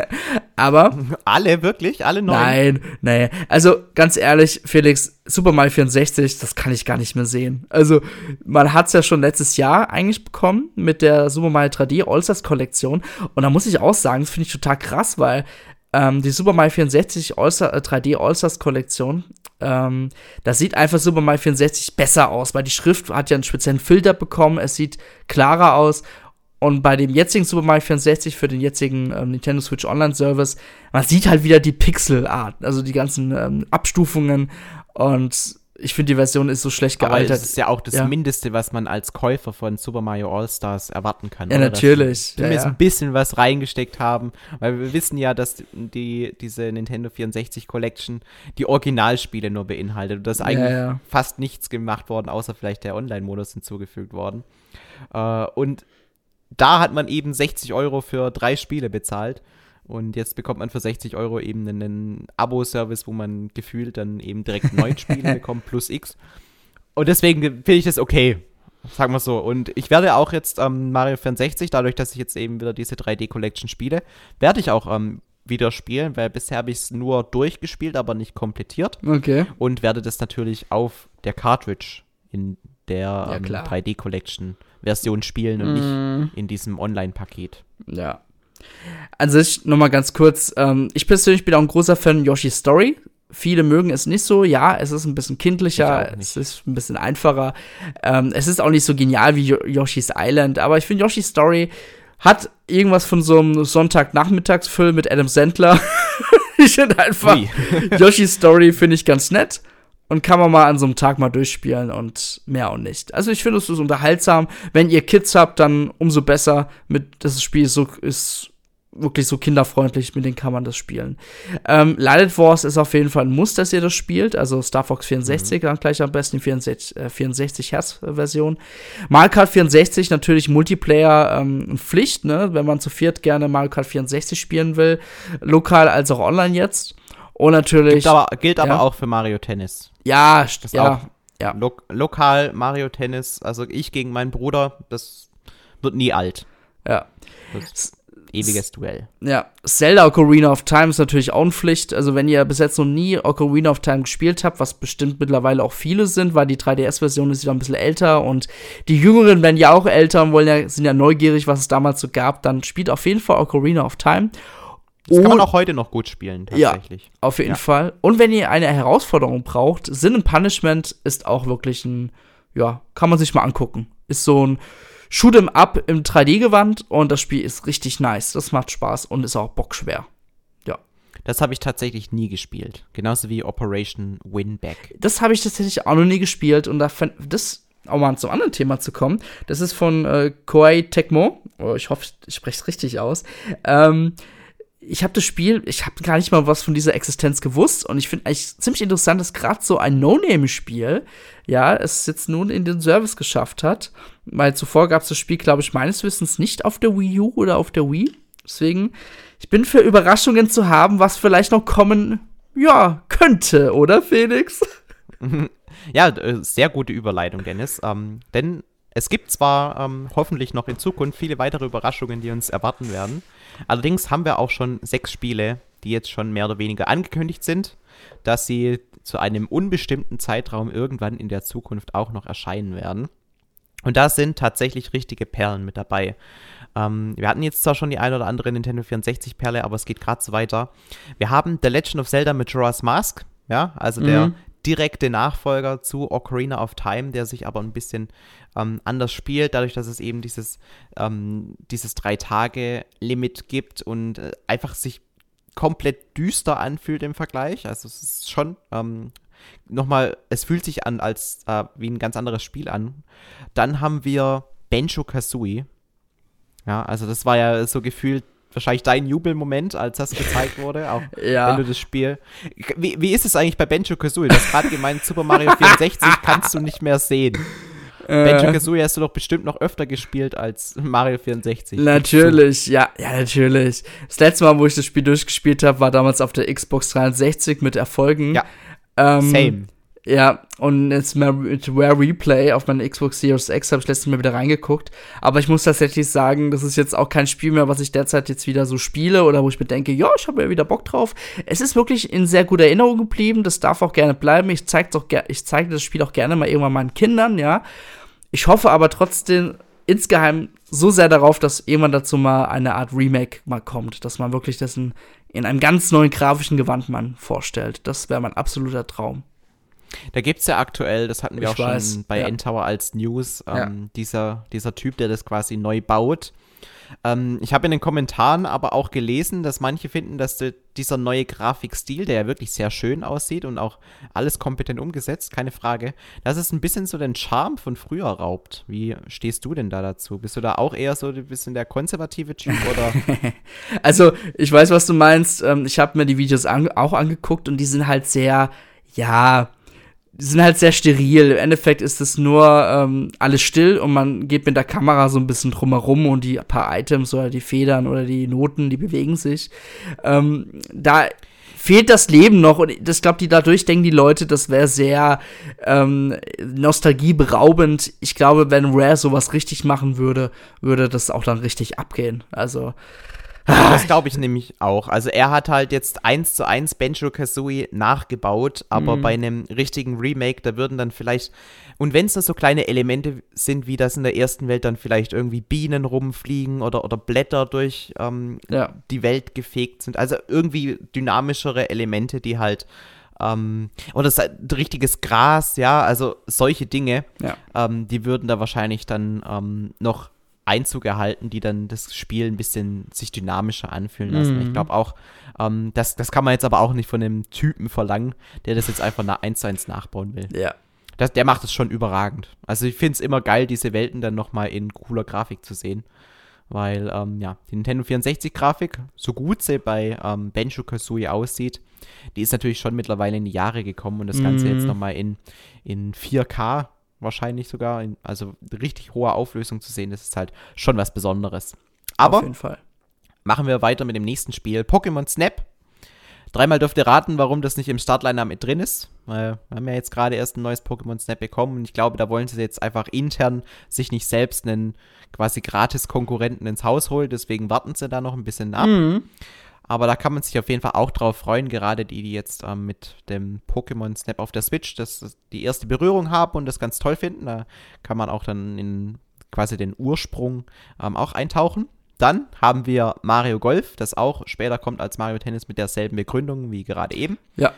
A: aber.
B: Alle, wirklich? Alle neun?
A: Nein, nee. Also, ganz ehrlich, Felix, Super Mario 64, das kann ich gar nicht mehr sehen. Also, man hat es ja schon letztes Jahr eigentlich bekommen mit der Super Mario 3D All-Stars Kollektion. Und da muss ich auch sagen, das finde ich total krass, weil ähm, die Super Mario 64 All äh, 3D All-Stars Kollektion, ähm, das sieht einfach Super Mario 64 besser aus, weil die Schrift hat ja einen speziellen Filter bekommen, es sieht klarer aus. Und bei dem jetzigen Super Mario 64 für den jetzigen ähm, Nintendo Switch Online Service, man sieht halt wieder die Pixelart, also die ganzen ähm, Abstufungen und ich finde, die Version ist so schlecht gealtert. Aber das
B: ist ja auch das ja. Mindeste, was man als Käufer von Super Mario All-Stars erwarten kann.
A: Ja, oder? natürlich.
B: Dass wir ja, ja. ein bisschen was reingesteckt haben, weil wir wissen ja, dass die, diese Nintendo 64 Collection die Originalspiele nur beinhaltet und dass eigentlich ja, fast nichts gemacht worden, außer vielleicht der Online-Modus hinzugefügt worden. Äh, und da hat man eben 60 Euro für drei Spiele bezahlt. Und jetzt bekommt man für 60 Euro eben einen Abo-Service, wo man gefühlt dann eben direkt neun Spiele bekommt plus X. Und deswegen finde ich das okay. Sagen wir so. Und ich werde auch jetzt ähm, Mario 64, dadurch, dass ich jetzt eben wieder diese 3D-Collection spiele, werde ich auch ähm, wieder spielen, weil bisher habe ich es nur durchgespielt, aber nicht komplettiert.
A: Okay.
B: Und werde das natürlich auf der Cartridge in der ja, ähm, 3D-Collection-Version spielen und mm. nicht in diesem Online-Paket.
A: Ja, an sich, nochmal ganz kurz, ähm, ich persönlich bin auch ein großer Fan Yoshi's Story. Viele mögen es nicht so, ja, es ist ein bisschen kindlicher, es ist ein bisschen einfacher. Ähm, es ist auch nicht so genial wie Yoshi's Island, aber ich finde Yoshi's Story hat irgendwas von so einem Sonntagnachmittagsfilm mit Adam Sandler. ich finde einfach, Yoshi's Story finde ich ganz nett und kann man mal an so einem Tag mal durchspielen und mehr auch nicht. Also ich finde es ist unterhaltsam. Wenn ihr Kids habt, dann umso besser. Mit das Spiel ist so ist wirklich so kinderfreundlich, mit denen kann man das spielen. Ähm, Light Wars ist auf jeden Fall ein Muss, dass ihr das spielt. Also Star Fox 64 mhm. dann gleich am besten die 64, äh, 64 Hertz Version. Mario Kart 64 natürlich Multiplayer ähm, Pflicht, ne? wenn man zu viert gerne Mario Kart 64 spielen will. Lokal als auch online jetzt. Und natürlich.
B: Gilt aber, gilt ja. aber auch für Mario Tennis.
A: Ja, das ja.
B: ja. Lo lokal Mario Tennis, also ich gegen meinen Bruder, das wird nie alt.
A: Ja.
B: Ewiges Duell.
A: Ja, Zelda Ocarina of Time ist natürlich auch eine Pflicht. Also wenn ihr bis jetzt noch nie Ocarina of Time gespielt habt, was bestimmt mittlerweile auch viele sind, weil die 3DS-Version ist wieder ein bisschen älter und die Jüngeren werden ja auch älter und wollen ja, sind ja neugierig, was es damals so gab, dann spielt auf jeden Fall Ocarina of Time.
B: Das kann man auch heute noch gut spielen, tatsächlich.
A: Ja, auf jeden ja. Fall. Und wenn ihr eine Herausforderung braucht, Sin and Punishment ist auch wirklich ein, ja, kann man sich mal angucken. Ist so ein, Shoot'em Up im 3D-Gewand und das Spiel ist richtig nice. Das macht Spaß und ist auch bockschwer. Ja.
B: Das habe ich tatsächlich nie gespielt. Genauso wie Operation Winback.
A: Das habe ich tatsächlich auch noch nie gespielt und da fand das auch mal zum anderen Thema zu kommen. Das ist von äh, Koei Tecmo. Oh, ich hoffe, ich spreche es richtig aus. Ähm, ich habe das Spiel, ich habe gar nicht mal was von dieser Existenz gewusst und ich finde eigentlich ziemlich interessant, dass gerade so ein No-Name-Spiel, ja, es jetzt nun in den Service geschafft hat, weil zuvor gab es das Spiel, glaube ich, meines Wissens nicht auf der Wii U oder auf der Wii. Deswegen, ich bin für Überraschungen zu haben, was vielleicht noch kommen, ja, könnte, oder Felix?
B: Ja, äh, sehr gute Überleitung, Dennis. Ähm, denn es gibt zwar ähm, hoffentlich noch in Zukunft viele weitere Überraschungen, die uns erwarten werden. Allerdings haben wir auch schon sechs Spiele, die jetzt schon mehr oder weniger angekündigt sind, dass sie zu einem unbestimmten Zeitraum irgendwann in der Zukunft auch noch erscheinen werden. Und da sind tatsächlich richtige Perlen mit dabei. Ähm, wir hatten jetzt zwar schon die ein oder andere Nintendo 64 Perle, aber es geht gerade so weiter. Wir haben The Legend of Zelda Majora's Mask, ja, also der mhm direkte Nachfolger zu Ocarina of Time, der sich aber ein bisschen ähm, anders spielt, dadurch, dass es eben dieses, ähm, dieses Drei-Tage-Limit gibt und äh, einfach sich komplett düster anfühlt im Vergleich. Also es ist schon ähm, nochmal, es fühlt sich an als äh, wie ein ganz anderes Spiel an. Dann haben wir Benjo Kazooie. Ja, also das war ja so gefühlt wahrscheinlich dein Jubelmoment, als das gezeigt wurde, auch ja. wenn du das Spiel. Wie, wie ist es eigentlich bei Benjo Kazooie? Du hast gerade gemeint, Super Mario 64 kannst du nicht mehr sehen. Äh, Benjo Kazooie hast du doch bestimmt noch öfter gespielt als Mario 64.
A: Natürlich, ja, ja, natürlich. Das letzte Mal, wo ich das Spiel durchgespielt habe, war damals auf der Xbox 360 mit Erfolgen.
B: Ja. Ähm, Same.
A: Ja, und jetzt mit Rare Replay auf meiner Xbox Series X habe ich letztes Mal wieder reingeguckt. Aber ich muss tatsächlich sagen, das ist jetzt auch kein Spiel mehr, was ich derzeit jetzt wieder so spiele oder wo ich mir denke, ja, ich habe ja wieder Bock drauf. Es ist wirklich in sehr guter Erinnerung geblieben. Das darf auch gerne bleiben. Ich zeige auch das Spiel auch gerne mal irgendwann meinen Kindern, ja. Ich hoffe aber trotzdem insgeheim so sehr darauf, dass irgendwann dazu mal eine Art Remake mal kommt, dass man wirklich dessen in einem ganz neuen grafischen Gewand man vorstellt. Das wäre mein absoluter Traum.
B: Da gibt es ja aktuell, das hatten wir ich auch weiß, schon bei ja. N-Tower als News, ähm, ja. dieser, dieser Typ, der das quasi neu baut. Ähm, ich habe in den Kommentaren aber auch gelesen, dass manche finden, dass de, dieser neue Grafikstil, der ja wirklich sehr schön aussieht und auch alles kompetent umgesetzt, keine Frage, dass es ein bisschen so den Charme von früher raubt. Wie stehst du denn da dazu? Bist du da auch eher so ein bisschen der konservative Typ oder?
A: also, ich weiß, was du meinst. Ähm, ich habe mir die Videos an auch angeguckt und die sind halt sehr, ja, sind halt sehr steril. Im Endeffekt ist es nur ähm, alles still und man geht mit der Kamera so ein bisschen drumherum und die paar Items oder die Federn oder die Noten, die bewegen sich. Ähm, da fehlt das Leben noch und das glaube die dadurch denken die Leute, das wäre sehr ähm, nostalgieberaubend. Ich glaube, wenn Rare sowas richtig machen würde, würde das auch dann richtig abgehen. Also
B: das glaube ich nämlich auch. Also er hat halt jetzt eins zu eins Benjo Kazooie nachgebaut, aber mhm. bei einem richtigen Remake, da würden dann vielleicht, und wenn es da so kleine Elemente sind, wie das in der ersten Welt dann vielleicht irgendwie Bienen rumfliegen oder, oder Blätter durch ähm, ja. die Welt gefegt sind, also irgendwie dynamischere Elemente, die halt ähm, oder richtiges Gras, ja, also solche Dinge, ja. ähm, die würden da wahrscheinlich dann ähm, noch Einzug erhalten, die dann das Spiel ein bisschen sich dynamischer anfühlen lassen. Mhm. Ich glaube auch, ähm, das, das kann man jetzt aber auch nicht von einem Typen verlangen, der das jetzt einfach nach, eins zu eins nachbauen will.
A: Ja.
B: Das, der macht es schon überragend. Also ich finde es immer geil, diese Welten dann nochmal in cooler Grafik zu sehen. Weil, ähm, ja, die Nintendo 64-Grafik, so gut sie bei ähm, Benjo Kazooie aussieht, die ist natürlich schon mittlerweile in die Jahre gekommen und das Ganze mhm. jetzt nochmal in, in 4K wahrscheinlich sogar, in, also richtig hoher Auflösung zu sehen, das ist halt schon was Besonderes. Aber Auf jeden Fall. machen wir weiter mit dem nächsten Spiel, Pokémon Snap. Dreimal dürft ihr raten, warum das nicht im Startliner mit drin ist. wir haben ja jetzt gerade erst ein neues Pokémon Snap bekommen und ich glaube, da wollen sie jetzt einfach intern sich nicht selbst einen quasi gratis Konkurrenten ins Haus holen. Deswegen warten sie da noch ein bisschen ab. Mhm. Aber da kann man sich auf jeden Fall auch drauf freuen, gerade die, die jetzt ähm, mit dem Pokémon Snap auf der Switch das, die erste Berührung haben und das ganz toll finden. Da kann man auch dann in quasi den Ursprung ähm, auch eintauchen. Dann haben wir Mario Golf, das auch später kommt als Mario Tennis mit derselben Begründung wie gerade eben.
A: Ja.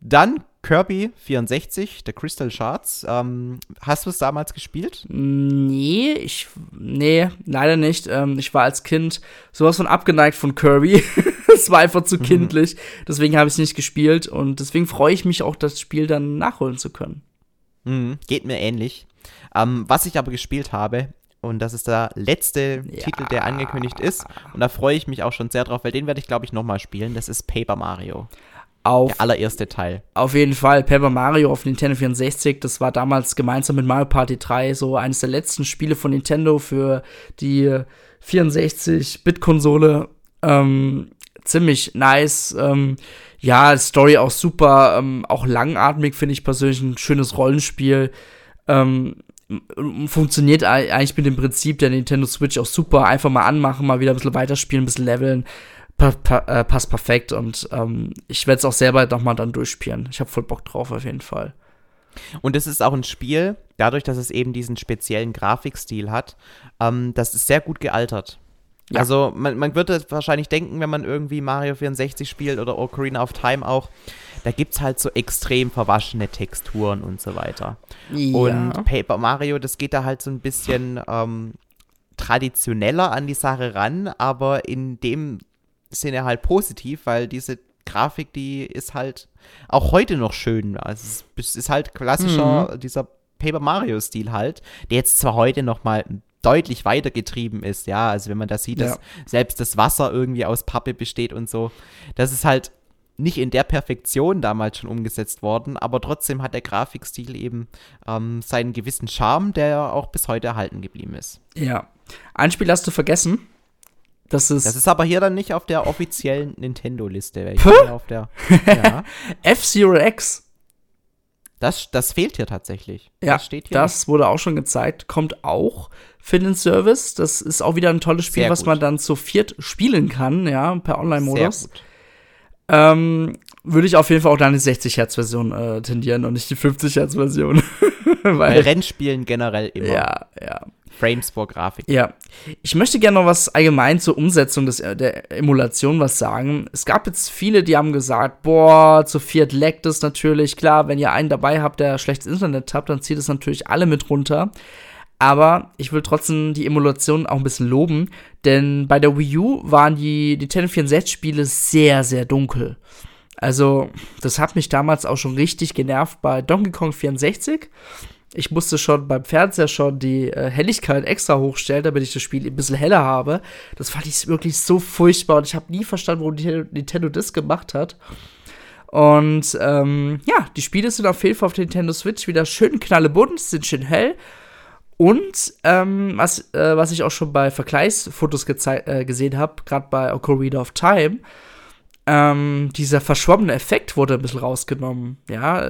B: Dann Kirby 64, der Crystal Shards. Ähm, hast du es damals gespielt?
A: Nee, ich. Nee, leider nicht. Ähm, ich war als Kind sowas von abgeneigt von Kirby. Es war einfach zu mhm. kindlich. Deswegen habe ich es nicht gespielt und deswegen freue ich mich auch, das Spiel dann nachholen zu können.
B: Mhm, geht mir ähnlich. Ähm, was ich aber gespielt habe, und das ist der letzte ja. Titel, der angekündigt ist. Und da freue ich mich auch schon sehr drauf, weil den werde ich, glaube ich, nochmal spielen. Das ist Paper Mario.
A: Auf,
B: der allererste Teil.
A: Auf jeden Fall. Paper Mario auf Nintendo 64. Das war damals gemeinsam mit Mario Party 3 so eines der letzten Spiele von Nintendo für die 64-Bit-Konsole. Ähm, ziemlich nice. Ähm, ja, Story auch super. Ähm, auch langatmig finde ich persönlich ein schönes Rollenspiel. Ähm, funktioniert eigentlich mit dem Prinzip der Nintendo Switch auch super. Einfach mal anmachen, mal wieder ein bisschen weiterspielen, ein bisschen leveln. Pa pa äh, passt perfekt und ähm, ich werde es auch selber nochmal dann durchspielen. Ich habe voll Bock drauf auf jeden Fall.
B: Und es ist auch ein Spiel, dadurch, dass es eben diesen speziellen Grafikstil hat, ähm, das ist sehr gut gealtert. Ja. Also man, man würde wahrscheinlich denken, wenn man irgendwie Mario 64 spielt oder Ocarina of Time auch, da gibt es halt so extrem verwaschene Texturen und so weiter. Ja. Und Paper Mario, das geht da halt so ein bisschen ähm, traditioneller an die Sache ran, aber in dem Sinne halt positiv, weil diese Grafik, die ist halt auch heute noch schön. Also es ist halt klassischer, mhm. dieser Paper Mario-Stil halt, der jetzt zwar heute noch mal deutlich weiter getrieben ist, ja, also wenn man da sieht, dass ja. selbst das Wasser irgendwie aus Pappe besteht und so, das ist halt nicht in der Perfektion damals schon umgesetzt worden, aber trotzdem hat der Grafikstil eben ähm, seinen gewissen Charme, der auch bis heute erhalten geblieben ist.
A: Ja. Ein Spiel hast du vergessen. Das ist,
B: das ist aber hier dann nicht auf der offiziellen Nintendo-Liste. auf der
A: ja. F-Zero X.
B: Das, das fehlt hier tatsächlich.
A: Ja, das, steht hier das wurde auch schon gezeigt. Kommt auch für den Service. Das ist auch wieder ein tolles Spiel, was man dann zu viert spielen kann, ja, per Online-Modus. Ähm, würde ich auf jeden Fall auch deine 60 Hertz Version äh, tendieren und nicht die 50 Hertz Version.
B: Weil Rennspielen generell immer.
A: Ja, ja.
B: Frames vor Grafik.
A: Ja. Ich möchte gerne noch was allgemein zur Umsetzung des, äh, der Emulation was sagen. Es gab jetzt viele, die haben gesagt, boah, zu viert leckt es natürlich. Klar, wenn ihr einen dabei habt, der schlechtes Internet habt, dann zieht es natürlich alle mit runter. Aber ich will trotzdem die Emulation auch ein bisschen loben, denn bei der Wii U waren die Nintendo 64-Spiele sehr, sehr dunkel. Also, das hat mich damals auch schon richtig genervt bei Donkey Kong 64. Ich musste schon beim Fernseher schon die äh, Helligkeit extra hochstellen, damit ich das Spiel ein bisschen heller habe. Das fand ich wirklich so furchtbar und ich habe nie verstanden, warum Nintendo das gemacht hat. Und ähm, ja, die Spiele sind auf jeden Fall auf der Nintendo Switch wieder schön knallebunt, sind schön hell und ähm, was, äh, was ich auch schon bei Vergleichsfotos äh, gesehen habe, gerade bei Ocarina of Time, ähm, dieser verschwommene Effekt wurde ein bisschen rausgenommen. Ja,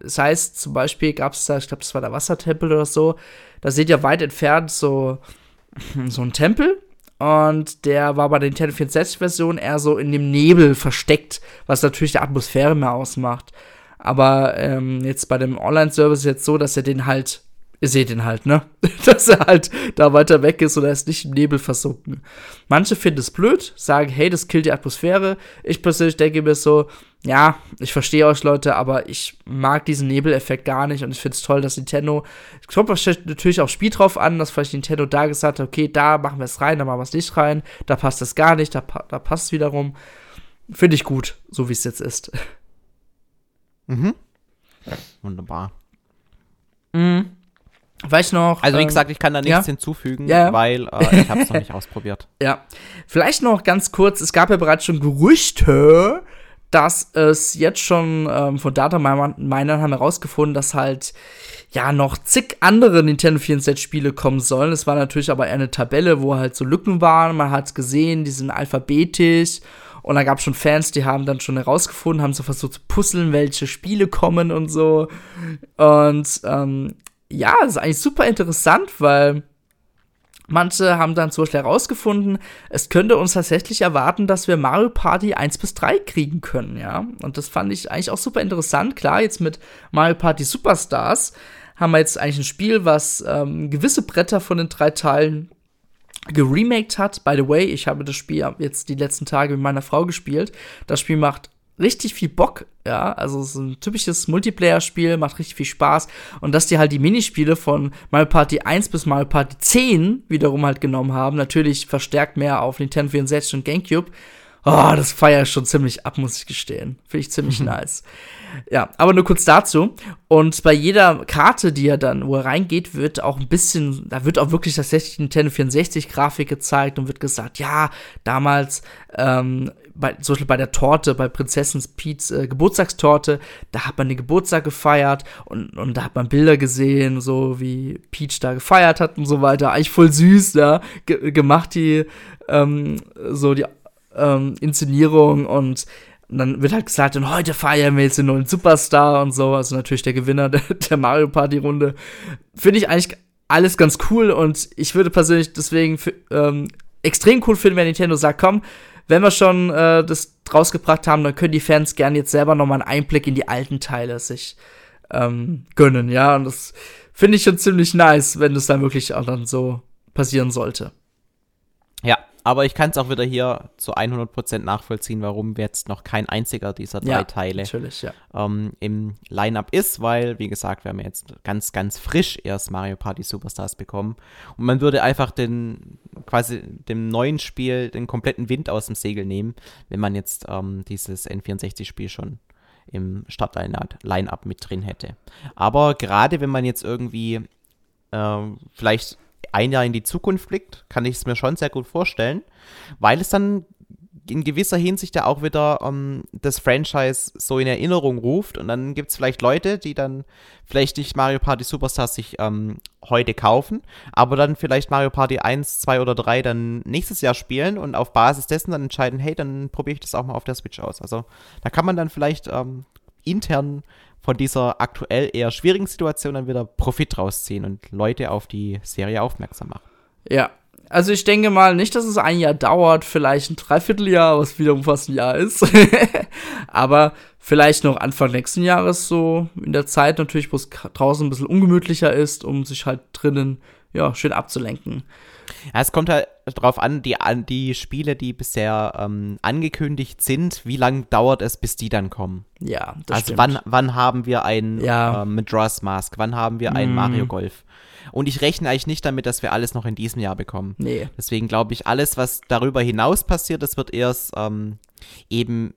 A: das heißt, zum Beispiel gab es da, ich glaube, das war der Wassertempel oder so, da seht ihr weit entfernt so, so ein Tempel. Und der war bei der Nintendo 64-Version eher so in dem Nebel versteckt, was natürlich die Atmosphäre mehr ausmacht. Aber ähm, jetzt bei dem Online-Service ist jetzt so, dass er den halt ihr seht ihn halt, ne? Dass er halt da weiter weg ist und er ist nicht im Nebel versunken. Manche finden es blöd, sagen, hey, das killt die Atmosphäre. Ich persönlich denke mir so, ja, ich verstehe euch Leute, aber ich mag diesen Nebeleffekt gar nicht und ich finde es toll, dass Nintendo, es kommt natürlich auch Spiel drauf an, dass vielleicht Nintendo da gesagt hat, okay, da machen wir es rein, da machen wir es nicht rein, da passt es gar nicht, da, da passt es wiederum. Finde ich gut, so wie es jetzt ist.
B: Mhm. Wunderbar.
A: Mhm. Weiß noch.
B: Also wie ähm, gesagt, ich kann da nichts ja? hinzufügen, ja, weil äh, ich habe es noch nicht ausprobiert.
A: Ja. Vielleicht noch ganz kurz, es gab ja bereits schon Gerüchte, dass es jetzt schon ähm, von Data-Minern haben herausgefunden, dass halt ja noch zig andere Nintendo 64-Spiele kommen sollen. Es war natürlich aber eher eine Tabelle, wo halt so Lücken waren. Man hat gesehen, die sind alphabetisch. Und da gab es schon Fans, die haben dann schon herausgefunden, haben so versucht zu puzzeln, welche Spiele kommen und so. Und ähm, ja, das ist eigentlich super interessant, weil manche haben dann zum Beispiel herausgefunden, es könnte uns tatsächlich erwarten, dass wir Mario Party 1 bis 3 kriegen können, ja. Und das fand ich eigentlich auch super interessant. Klar, jetzt mit Mario Party Superstars haben wir jetzt eigentlich ein Spiel, was ähm, gewisse Bretter von den drei Teilen geremaked hat. By the way, ich habe das Spiel jetzt die letzten Tage mit meiner Frau gespielt. Das Spiel macht richtig viel Bock, ja. Also es ist ein typisches Multiplayer-Spiel, macht richtig viel Spaß. Und dass die halt die Minispiele von Mario Party 1 bis Mario Party 10 wiederum halt genommen haben, natürlich verstärkt mehr auf Nintendo 64 und GameCube. Oh, das feiere ich schon ziemlich ab, muss ich gestehen. Finde ich ziemlich nice. Ja, aber nur kurz dazu. Und bei jeder Karte, die er dann, wo er reingeht, wird auch ein bisschen, da wird auch wirklich tatsächlich Nintendo 64 Grafik gezeigt und wird gesagt, ja, damals, ähm, bei, zum Beispiel bei der Torte, bei Prinzessin Pete's äh, Geburtstagstorte, da hat man den Geburtstag gefeiert und, und da hat man Bilder gesehen, so wie Peach da gefeiert hat und so weiter. Eigentlich voll süß, ja, Ge gemacht die, ähm, so die ähm, Inszenierung und und dann wird halt gesagt, und heute feiern wir jetzt den neuen Superstar und so. Also natürlich der Gewinner der, der Mario Party Runde. Finde ich eigentlich alles ganz cool und ich würde persönlich deswegen ähm, extrem cool finden, wenn Nintendo sagt, komm, wenn wir schon äh, das rausgebracht haben, dann können die Fans gerne jetzt selber nochmal einen Einblick in die alten Teile sich ähm, gönnen, ja. Und das finde ich schon ziemlich nice, wenn das dann wirklich auch dann so passieren sollte.
B: Aber ich kann es auch wieder hier zu 100% nachvollziehen, warum jetzt noch kein einziger dieser drei
A: Ja,
B: Teile
A: ja.
B: ähm, im Line-Up ist, weil, wie gesagt, wir haben jetzt ganz, ganz frisch erst Mario Party Superstars bekommen. Und man würde einfach den, quasi dem neuen Spiel den kompletten Wind aus dem Segel nehmen, wenn man jetzt ähm, dieses N64-Spiel schon im Start-Line-Up mit drin hätte. Aber gerade wenn man jetzt irgendwie ähm, vielleicht ein Jahr in die Zukunft blickt, kann ich es mir schon sehr gut vorstellen, weil es dann in gewisser Hinsicht ja auch wieder ähm, das Franchise so in Erinnerung ruft und dann gibt es vielleicht Leute, die dann vielleicht nicht Mario Party Superstars sich ähm, heute kaufen, aber dann vielleicht Mario Party 1, 2 oder 3 dann nächstes Jahr spielen und auf Basis dessen dann entscheiden, hey, dann probiere ich das auch mal auf der Switch aus. Also da kann man dann vielleicht ähm, intern von dieser aktuell eher schwierigen Situation dann wieder Profit rausziehen und Leute auf die Serie aufmerksam machen.
A: Ja. Also ich denke mal nicht, dass es ein Jahr dauert, vielleicht ein Dreivierteljahr, was wiederum fast ein Jahr ist. Aber vielleicht noch Anfang nächsten Jahres so in der Zeit natürlich, wo es draußen ein bisschen ungemütlicher ist, um sich halt drinnen ja schön abzulenken.
B: Ja, es kommt halt drauf an, die, an die Spiele, die bisher ähm, angekündigt sind, wie lange dauert es, bis die dann kommen?
A: Ja, das
B: also
A: stimmt.
B: wann, wann haben wir ein
A: Ja.
B: ähm, Majora's Mask? Wann haben wir ein
A: Mm.
B: Mario Golf? Und ich rechne eigentlich nicht damit, dass wir alles noch in diesem Jahr bekommen.
A: Nee.
B: Deswegen glaube ich, alles, was darüber hinaus passiert, das wird erst ähm, eben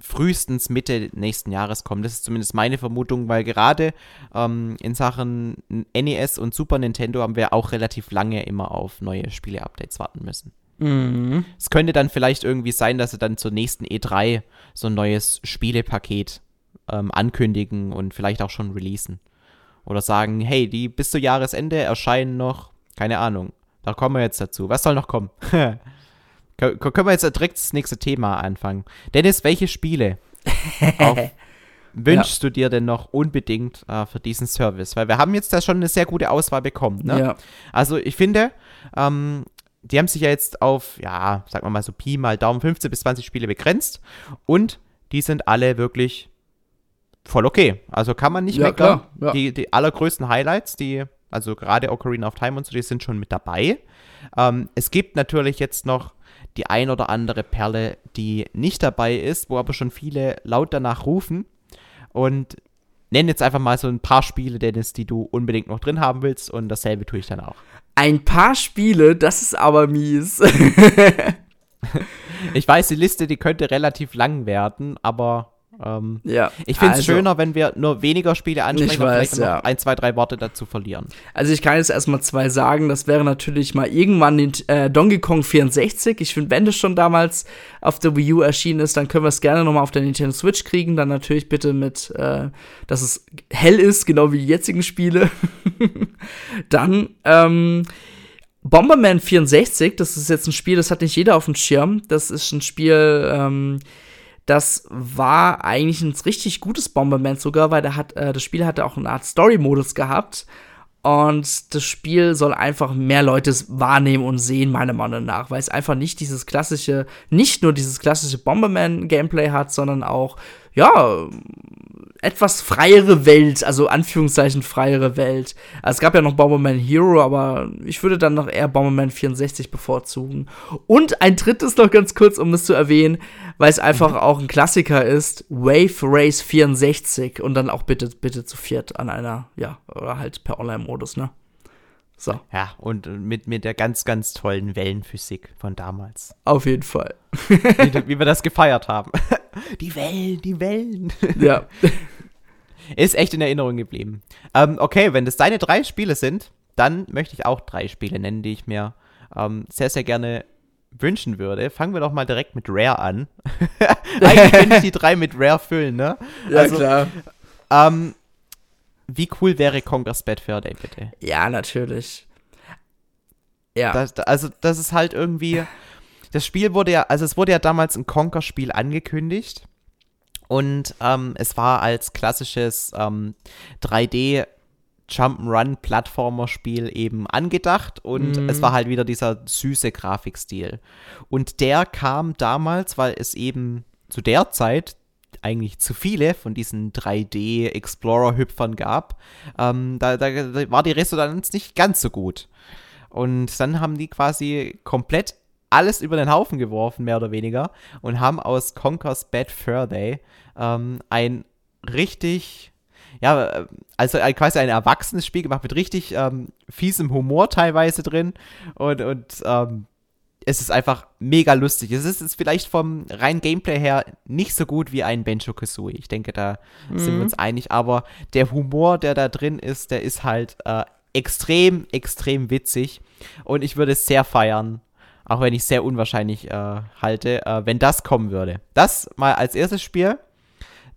B: frühestens Mitte nächsten Jahres kommen. Das ist zumindest meine Vermutung, weil gerade ähm, in Sachen NES und Super Nintendo haben wir auch relativ lange immer auf neue Spiele-Updates warten müssen.
A: Mhm.
B: Es könnte dann vielleicht irgendwie sein, dass sie dann zur nächsten E3 so ein neues Spielepaket ähm, ankündigen und vielleicht auch schon releasen. Oder sagen, hey, die bis zu Jahresende erscheinen noch, keine Ahnung, da kommen wir jetzt dazu. Was soll noch kommen? Kö- Können wir jetzt direkt das nächste Thema anfangen? Dennis, welche Spiele auf, wünschst du dir denn noch unbedingt äh, für diesen Service? Weil wir haben jetzt da schon eine sehr gute Auswahl bekommen. Ne?
A: Ja.
B: Also ich finde, ähm, die haben sich ja jetzt auf, ja, sagen wir mal so Pi mal Daumen 15 bis 20 Spiele begrenzt und die sind alle wirklich voll okay. Also kann man nicht
A: Ja,
B: meckern.
A: ja.
B: Die, die allergrößten Highlights, die, also gerade Ocarina of Time und so, die sind schon mit dabei. Ähm, es gibt natürlich jetzt noch die ein oder andere Perle, die nicht dabei ist, wo aber schon viele laut danach rufen. Und nenn jetzt einfach mal so ein paar Spiele, Dennis, die du unbedingt noch drin haben willst und dasselbe tue ich dann auch.
A: Ein paar Spiele, das ist aber mies.
B: Ich weiß, die Liste, die könnte relativ lang werden, aber ähm,
A: ja.
B: ich finde es
A: also,
B: schöner, wenn wir nur weniger Spiele ansprechen und vielleicht noch
A: ja.
B: ein, zwei, drei Worte dazu verlieren.
A: Also ich kann jetzt erstmal zwei sagen. Das wäre natürlich mal irgendwann den, äh, Donkey Kong 64. Ich finde, wenn das schon damals auf der Wii U erschienen ist, dann können wir es gerne nochmal auf der Nintendo Switch kriegen. Dann natürlich bitte mit, äh, dass es hell ist, genau wie die jetzigen Spiele. dann, ähm, Bomberman 64, das ist jetzt ein Spiel, das hat nicht jeder auf dem Schirm. Das ist ein Spiel, ähm, das war eigentlich ein richtig gutes Bomberman sogar, weil der hat, äh, das Spiel hatte auch eine Art Story-Modus gehabt. Und das Spiel soll einfach mehr Leute wahrnehmen und sehen, meiner Meinung nach, weil es einfach nicht dieses klassische, nicht nur dieses klassische Bomberman-Gameplay hat, sondern auch, ja, etwas freiere Welt, also Anführungszeichen freiere Welt. Also es gab ja noch Bomberman Hero, aber ich würde dann noch eher Bomberman 64 bevorzugen. Und ein drittes noch ganz kurz, um es zu erwähnen, weil es einfach mhm. auch ein Klassiker ist, Wave Race 64 und dann auch bitte, bitte zu viert an einer, ja, oder halt per Online-Modus, ne?
B: So. Ja, und mit, mit der ganz, ganz tollen Wellenphysik von damals.
A: Auf jeden Fall.
B: wie, wie wir das gefeiert haben. Die Wellen, die Wellen.
A: Ja.
B: Ist echt in Erinnerung geblieben. Ähm, okay, wenn das deine drei Spiele sind, dann möchte ich auch drei Spiele nennen, die ich mir ähm, sehr, sehr gerne wünschen würde. Fangen wir doch mal direkt mit Rare an. Eigentlich könnte ich die drei mit Rare füllen, ne?
A: Ja, also, klar.
B: Ähm, wie cool wäre Conker's Bad Fur Day, bitte?
A: Ja, natürlich.
B: Ja. Das, also, das ist halt irgendwie. Das Spiel wurde ja, also es wurde ja damals ein Conker-Spiel angekündigt. Und ähm, es war als klassisches ähm, 3D Jump'n'Run-Plattformer-Spiel eben angedacht und mhm. es war halt wieder dieser süße Grafikstil. Und der kam damals, weil es eben zu der Zeit eigentlich zu viele von diesen 3D-Explorer-Hüpfern gab, ähm, da, da, da, war die Resonanz nicht ganz so gut. Und dann haben die quasi komplett alles über den Haufen geworfen, mehr oder weniger, und haben aus Conker's Bad Fur Day ähm, ein richtig, ja, also quasi ein erwachsenes Spiel gemacht mit richtig ähm, fiesem Humor teilweise drin und, und ähm, es ist einfach mega lustig. Es ist, ist vielleicht vom reinen Gameplay her nicht so gut wie ein Benjo Kazooie. Ich denke, da mhm. sind wir mhm. uns einig. Aber der Humor, der da drin ist, der ist halt äh, extrem, extrem witzig. Und ich würde es sehr feiern, auch wenn ich es sehr unwahrscheinlich äh, halte, äh, wenn das kommen würde. Das mal als erstes Spiel.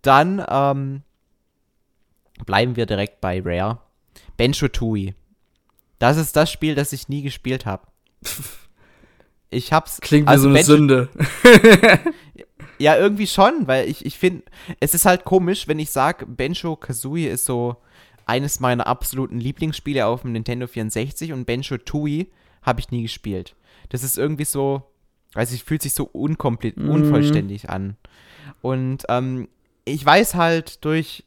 B: Dann ähm, bleiben wir direkt bei Rare. Benjo Tui. Das ist das Spiel, das ich nie gespielt habe. Ich hab's.
A: Klingt wie also so eine Benjo Sünde.
B: ja, irgendwie schon, weil ich, ich finde, es ist halt komisch, wenn ich sage, Benjo Kazooie ist so eines meiner absoluten Lieblingsspiele auf dem Nintendo 64 und Benjo Tui habe ich nie gespielt. Das ist irgendwie so, weiß ich, fühlt sich so unkomplett, mhm. unvollständig an. Und ähm, ich weiß halt durch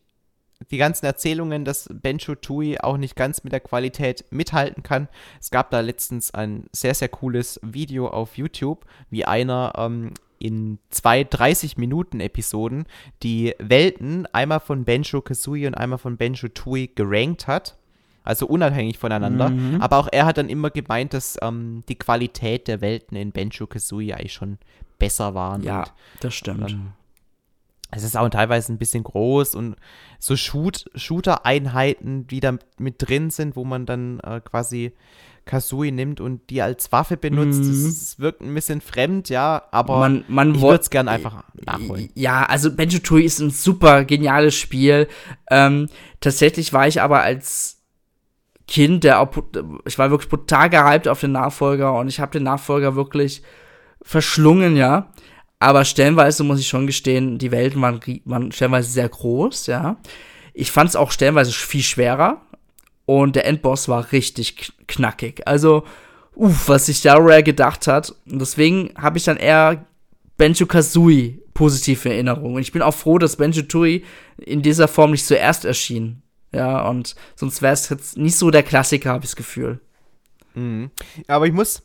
B: die ganzen Erzählungen, dass Benjo Tui auch nicht ganz mit der Qualität mithalten kann. Es gab da letztens ein sehr, sehr cooles Video auf YouTube, wie einer ähm, in zwei 30-Minuten-Episoden die Welten einmal von Benjo Kazooie und einmal von Benjo Tui gerankt hat. Also unabhängig voneinander. Mhm. Aber auch er hat dann immer gemeint, dass ähm, die Qualität der Welten in Benjo Kazooie eigentlich schon besser waren.
A: Ja, und, das stimmt. Ähm,
B: es ist auch teilweise ein bisschen groß und so Shoot, Shooter-Einheiten, die da mit drin sind, wo man dann äh, quasi Kazooie nimmt und die als Waffe benutzt. Mhm. Das wirkt ein bisschen fremd, ja, aber
A: man, man
B: ich würde es gerne einfach nachholen.
A: Ja, also Benjo Tui ist ein super geniales Spiel. Ähm, tatsächlich war ich aber als Kind, der auch, ich war wirklich brutal gehypt auf den Nachfolger und ich habe den Nachfolger wirklich verschlungen, ja. Aber stellenweise muss ich schon gestehen, die Welten waren, waren stellenweise sehr groß, ja. Ich fand es auch stellenweise viel schwerer. Und der Endboss war richtig knackig. Also, uff, was sich da Rare gedacht hat. Und deswegen habe ich dann eher Benjo Kazooie positive Erinnerungen. Und ich bin auch froh, dass Benjo Tui in dieser Form nicht zuerst erschien. Ja, und sonst wäre es jetzt nicht so der Klassiker, habe ich das Gefühl.
B: Mhm. Aber ich muss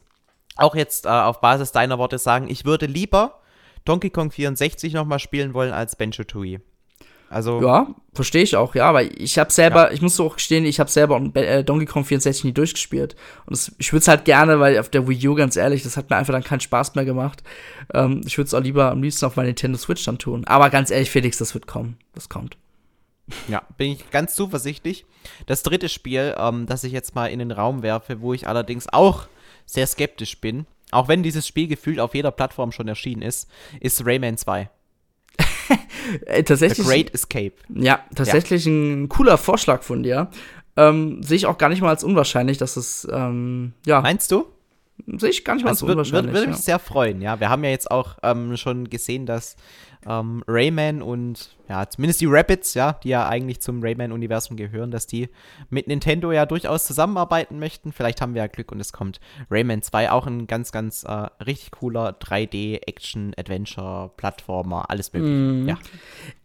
B: auch jetzt äh, auf Basis deiner Worte sagen, ich würde lieber Donkey Kong 64 nochmal spielen wollen als Benjo Tooie. Also
A: ja, verstehe ich auch, ja, aber ich habe selber, ja. ich muss auch gestehen, ich habe selber äh, Donkey Kong 64 nie durchgespielt. Und das, ich würde es halt gerne, weil auf der Wii U, ganz ehrlich, das hat mir einfach dann keinen Spaß mehr gemacht. Ähm, ich würde es auch lieber am liebsten auf meiner Nintendo Switch dann tun. Aber ganz ehrlich, Felix, das wird kommen. Das kommt.
B: Ja, bin ich ganz zuversichtlich. Das dritte Spiel, ähm, das ich jetzt mal in den Raum werfe, wo ich allerdings auch sehr skeptisch bin, auch wenn dieses Spiel gefühlt auf jeder Plattform schon erschienen ist, ist Rayman 2.
A: äh, tatsächlich.
B: The Great Escape.
A: Ja, tatsächlich ja. ein cooler Vorschlag von dir. Ähm, Sehe ich auch gar nicht mal als unwahrscheinlich, dass es, ähm, ja.
B: Meinst du?
A: Sehe ich gar nicht mal
B: Das
A: so
B: würde
A: unwahrscheinlich.
B: würd
A: ja.
B: mich sehr freuen, ja. Wir haben ja jetzt auch ähm, schon gesehen, dass ähm, Rayman und ja, zumindest die Rabbits, ja, die ja eigentlich zum Rayman-Universum gehören, dass die mit Nintendo ja durchaus zusammenarbeiten möchten. Vielleicht haben wir ja Glück und es kommt Rayman 2, auch ein ganz, ganz äh, richtig cooler 3D-Action-Adventure-Plattformer, alles mögliche.
A: Mhm.
B: Ja.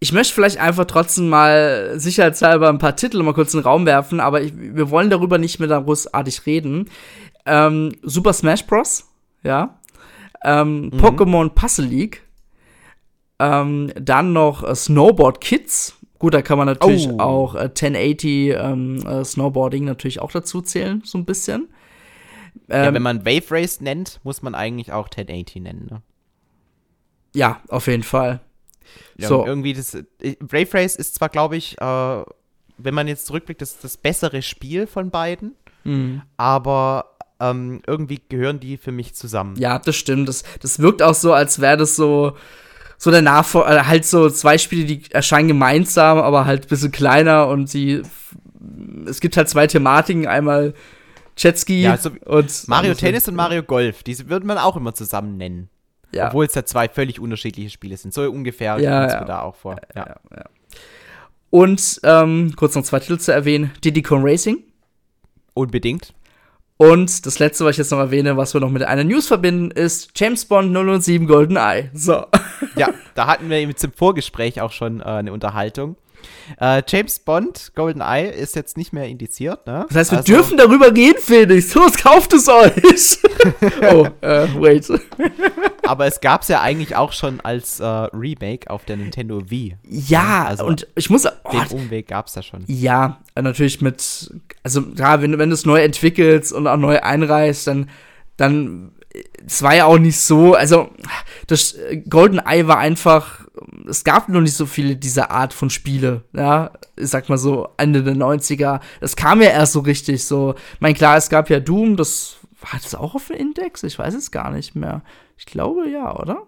A: Ich möchte vielleicht einfach trotzdem mal sicherheitshalber ein paar Titel mal kurz in den Raum werfen, aber ich, wir wollen darüber nicht mehr da großartig reden. Ähm, Super Smash Bros. Ja. Ähm, Pokémon Puzzle League. Ähm, dann noch äh, Snowboard Kids. Gut, da kann man natürlich
B: Oh.
A: auch äh, 1080 ähm, äh, Snowboarding natürlich auch dazu zählen, so ein bisschen.
B: ja,
A: Ähm,
B: wenn man Wave Race nennt, muss man eigentlich auch 1080 nennen, ne?
A: ja, auf jeden Fall.
B: Ja,
A: So.
B: irgendwie das. äh, Wave Race ist zwar, glaube ich, äh, wenn man jetzt zurückblickt, das, das bessere Spiel von beiden,
A: Mhm.
B: aber ähm, irgendwie gehören die für mich zusammen.
A: Ja, das stimmt. Das, das wirkt auch so, als wäre das so, so der Nachfolger, äh, halt so zwei Spiele, die erscheinen gemeinsam, aber halt ein bisschen kleiner und sie, es gibt halt zwei Thematiken, einmal Jetski
B: Ja, so
A: und
B: Mario
A: und-
B: Tennis und Mario Golf, die würde man auch immer zusammen nennen.
A: Ja,
B: Obwohl es ja zwei völlig unterschiedliche Spiele sind. So ungefähr
A: Ja, ja.
B: mir da auch vor. Ja,
A: ja. Und ähm, kurz noch zwei Titel zu erwähnen: Diddy Kong Racing.
B: Unbedingt.
A: Und das letzte, was ich jetzt noch erwähne, was wir noch mit einer News verbinden, ist James Bond 007 GoldenEye. So.
B: Ja, da hatten wir jetzt im Vorgespräch auch schon äh, eine Unterhaltung. Äh, James Bond, GoldenEye, ist jetzt nicht mehr indiziert, ne?
A: Das heißt, wir
B: Also-
A: dürfen darüber reden, Felix. Los, kauft es euch. oh, äh, wait.
B: Aber es gab es ja eigentlich auch schon als äh, Remake auf der Nintendo Wii.
A: Ja,
B: Also,
A: und ich muss. Oh,
B: Den Umweg gab es ja schon.
A: ja, natürlich mit. Also, ja, wenn, wenn du es neu entwickelst und auch neu einreißt, dann. dann es war ja auch nicht so, also das äh, GoldenEye war einfach, es gab noch nicht so viele dieser Art von Spiele, ja, ich sag mal so Ende der 90er, das kam ja erst so richtig so, mein klar, es gab ja Doom, das war das auch auf dem Index, ich weiß es gar nicht mehr, ich glaube ja, oder?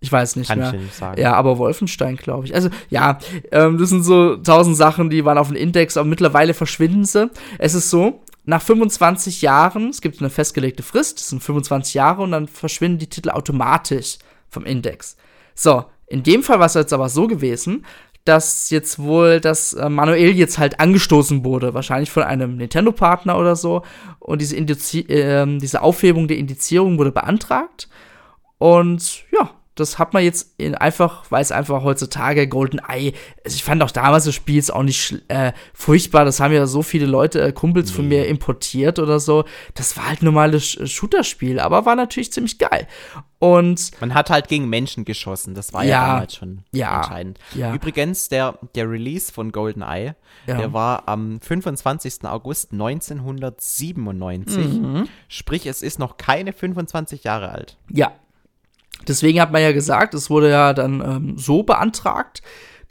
A: Ich weiß nicht
B: Kann
A: mehr.
B: ich nicht sagen.
A: Ja, aber Wolfenstein, glaube ich. Also, ja, ähm, das sind so tausend Sachen, die waren auf dem Index, aber mittlerweile verschwinden sie. Es ist so, nach 25 Jahren, es gibt eine festgelegte Frist, das sind 25 Jahre und dann verschwinden die Titel automatisch vom Index. So, in dem Fall war es jetzt aber so gewesen, dass jetzt wohl das äh, manuell jetzt halt angestoßen wurde, wahrscheinlich von einem Nintendo-Partner oder so. Und diese, ähm, diese Aufhebung der Indizierung wurde beantragt. Und ja, das hat man jetzt in einfach, weil es einfach heutzutage GoldenEye, also ich fand auch damals das Spiel jetzt auch nicht äh, furchtbar, das haben ja so viele Leute, äh, Kumpels von mir importiert oder so. Das war halt normales Sh- Shooter-Spiel, aber war natürlich ziemlich geil. Und
B: Man hat halt gegen Menschen geschossen. Das war ja,
A: Ja.
B: damals schon
A: Ja.
B: entscheidend.
A: Ja.
B: Übrigens, der, der Release von GoldenEye,
A: Ja.
B: der war am 25. August 1997.
A: Mhm.
B: Sprich, es ist noch keine 25 Jahre alt.
A: Ja. Deswegen hat man ja gesagt, es wurde ja dann ähm, so beantragt,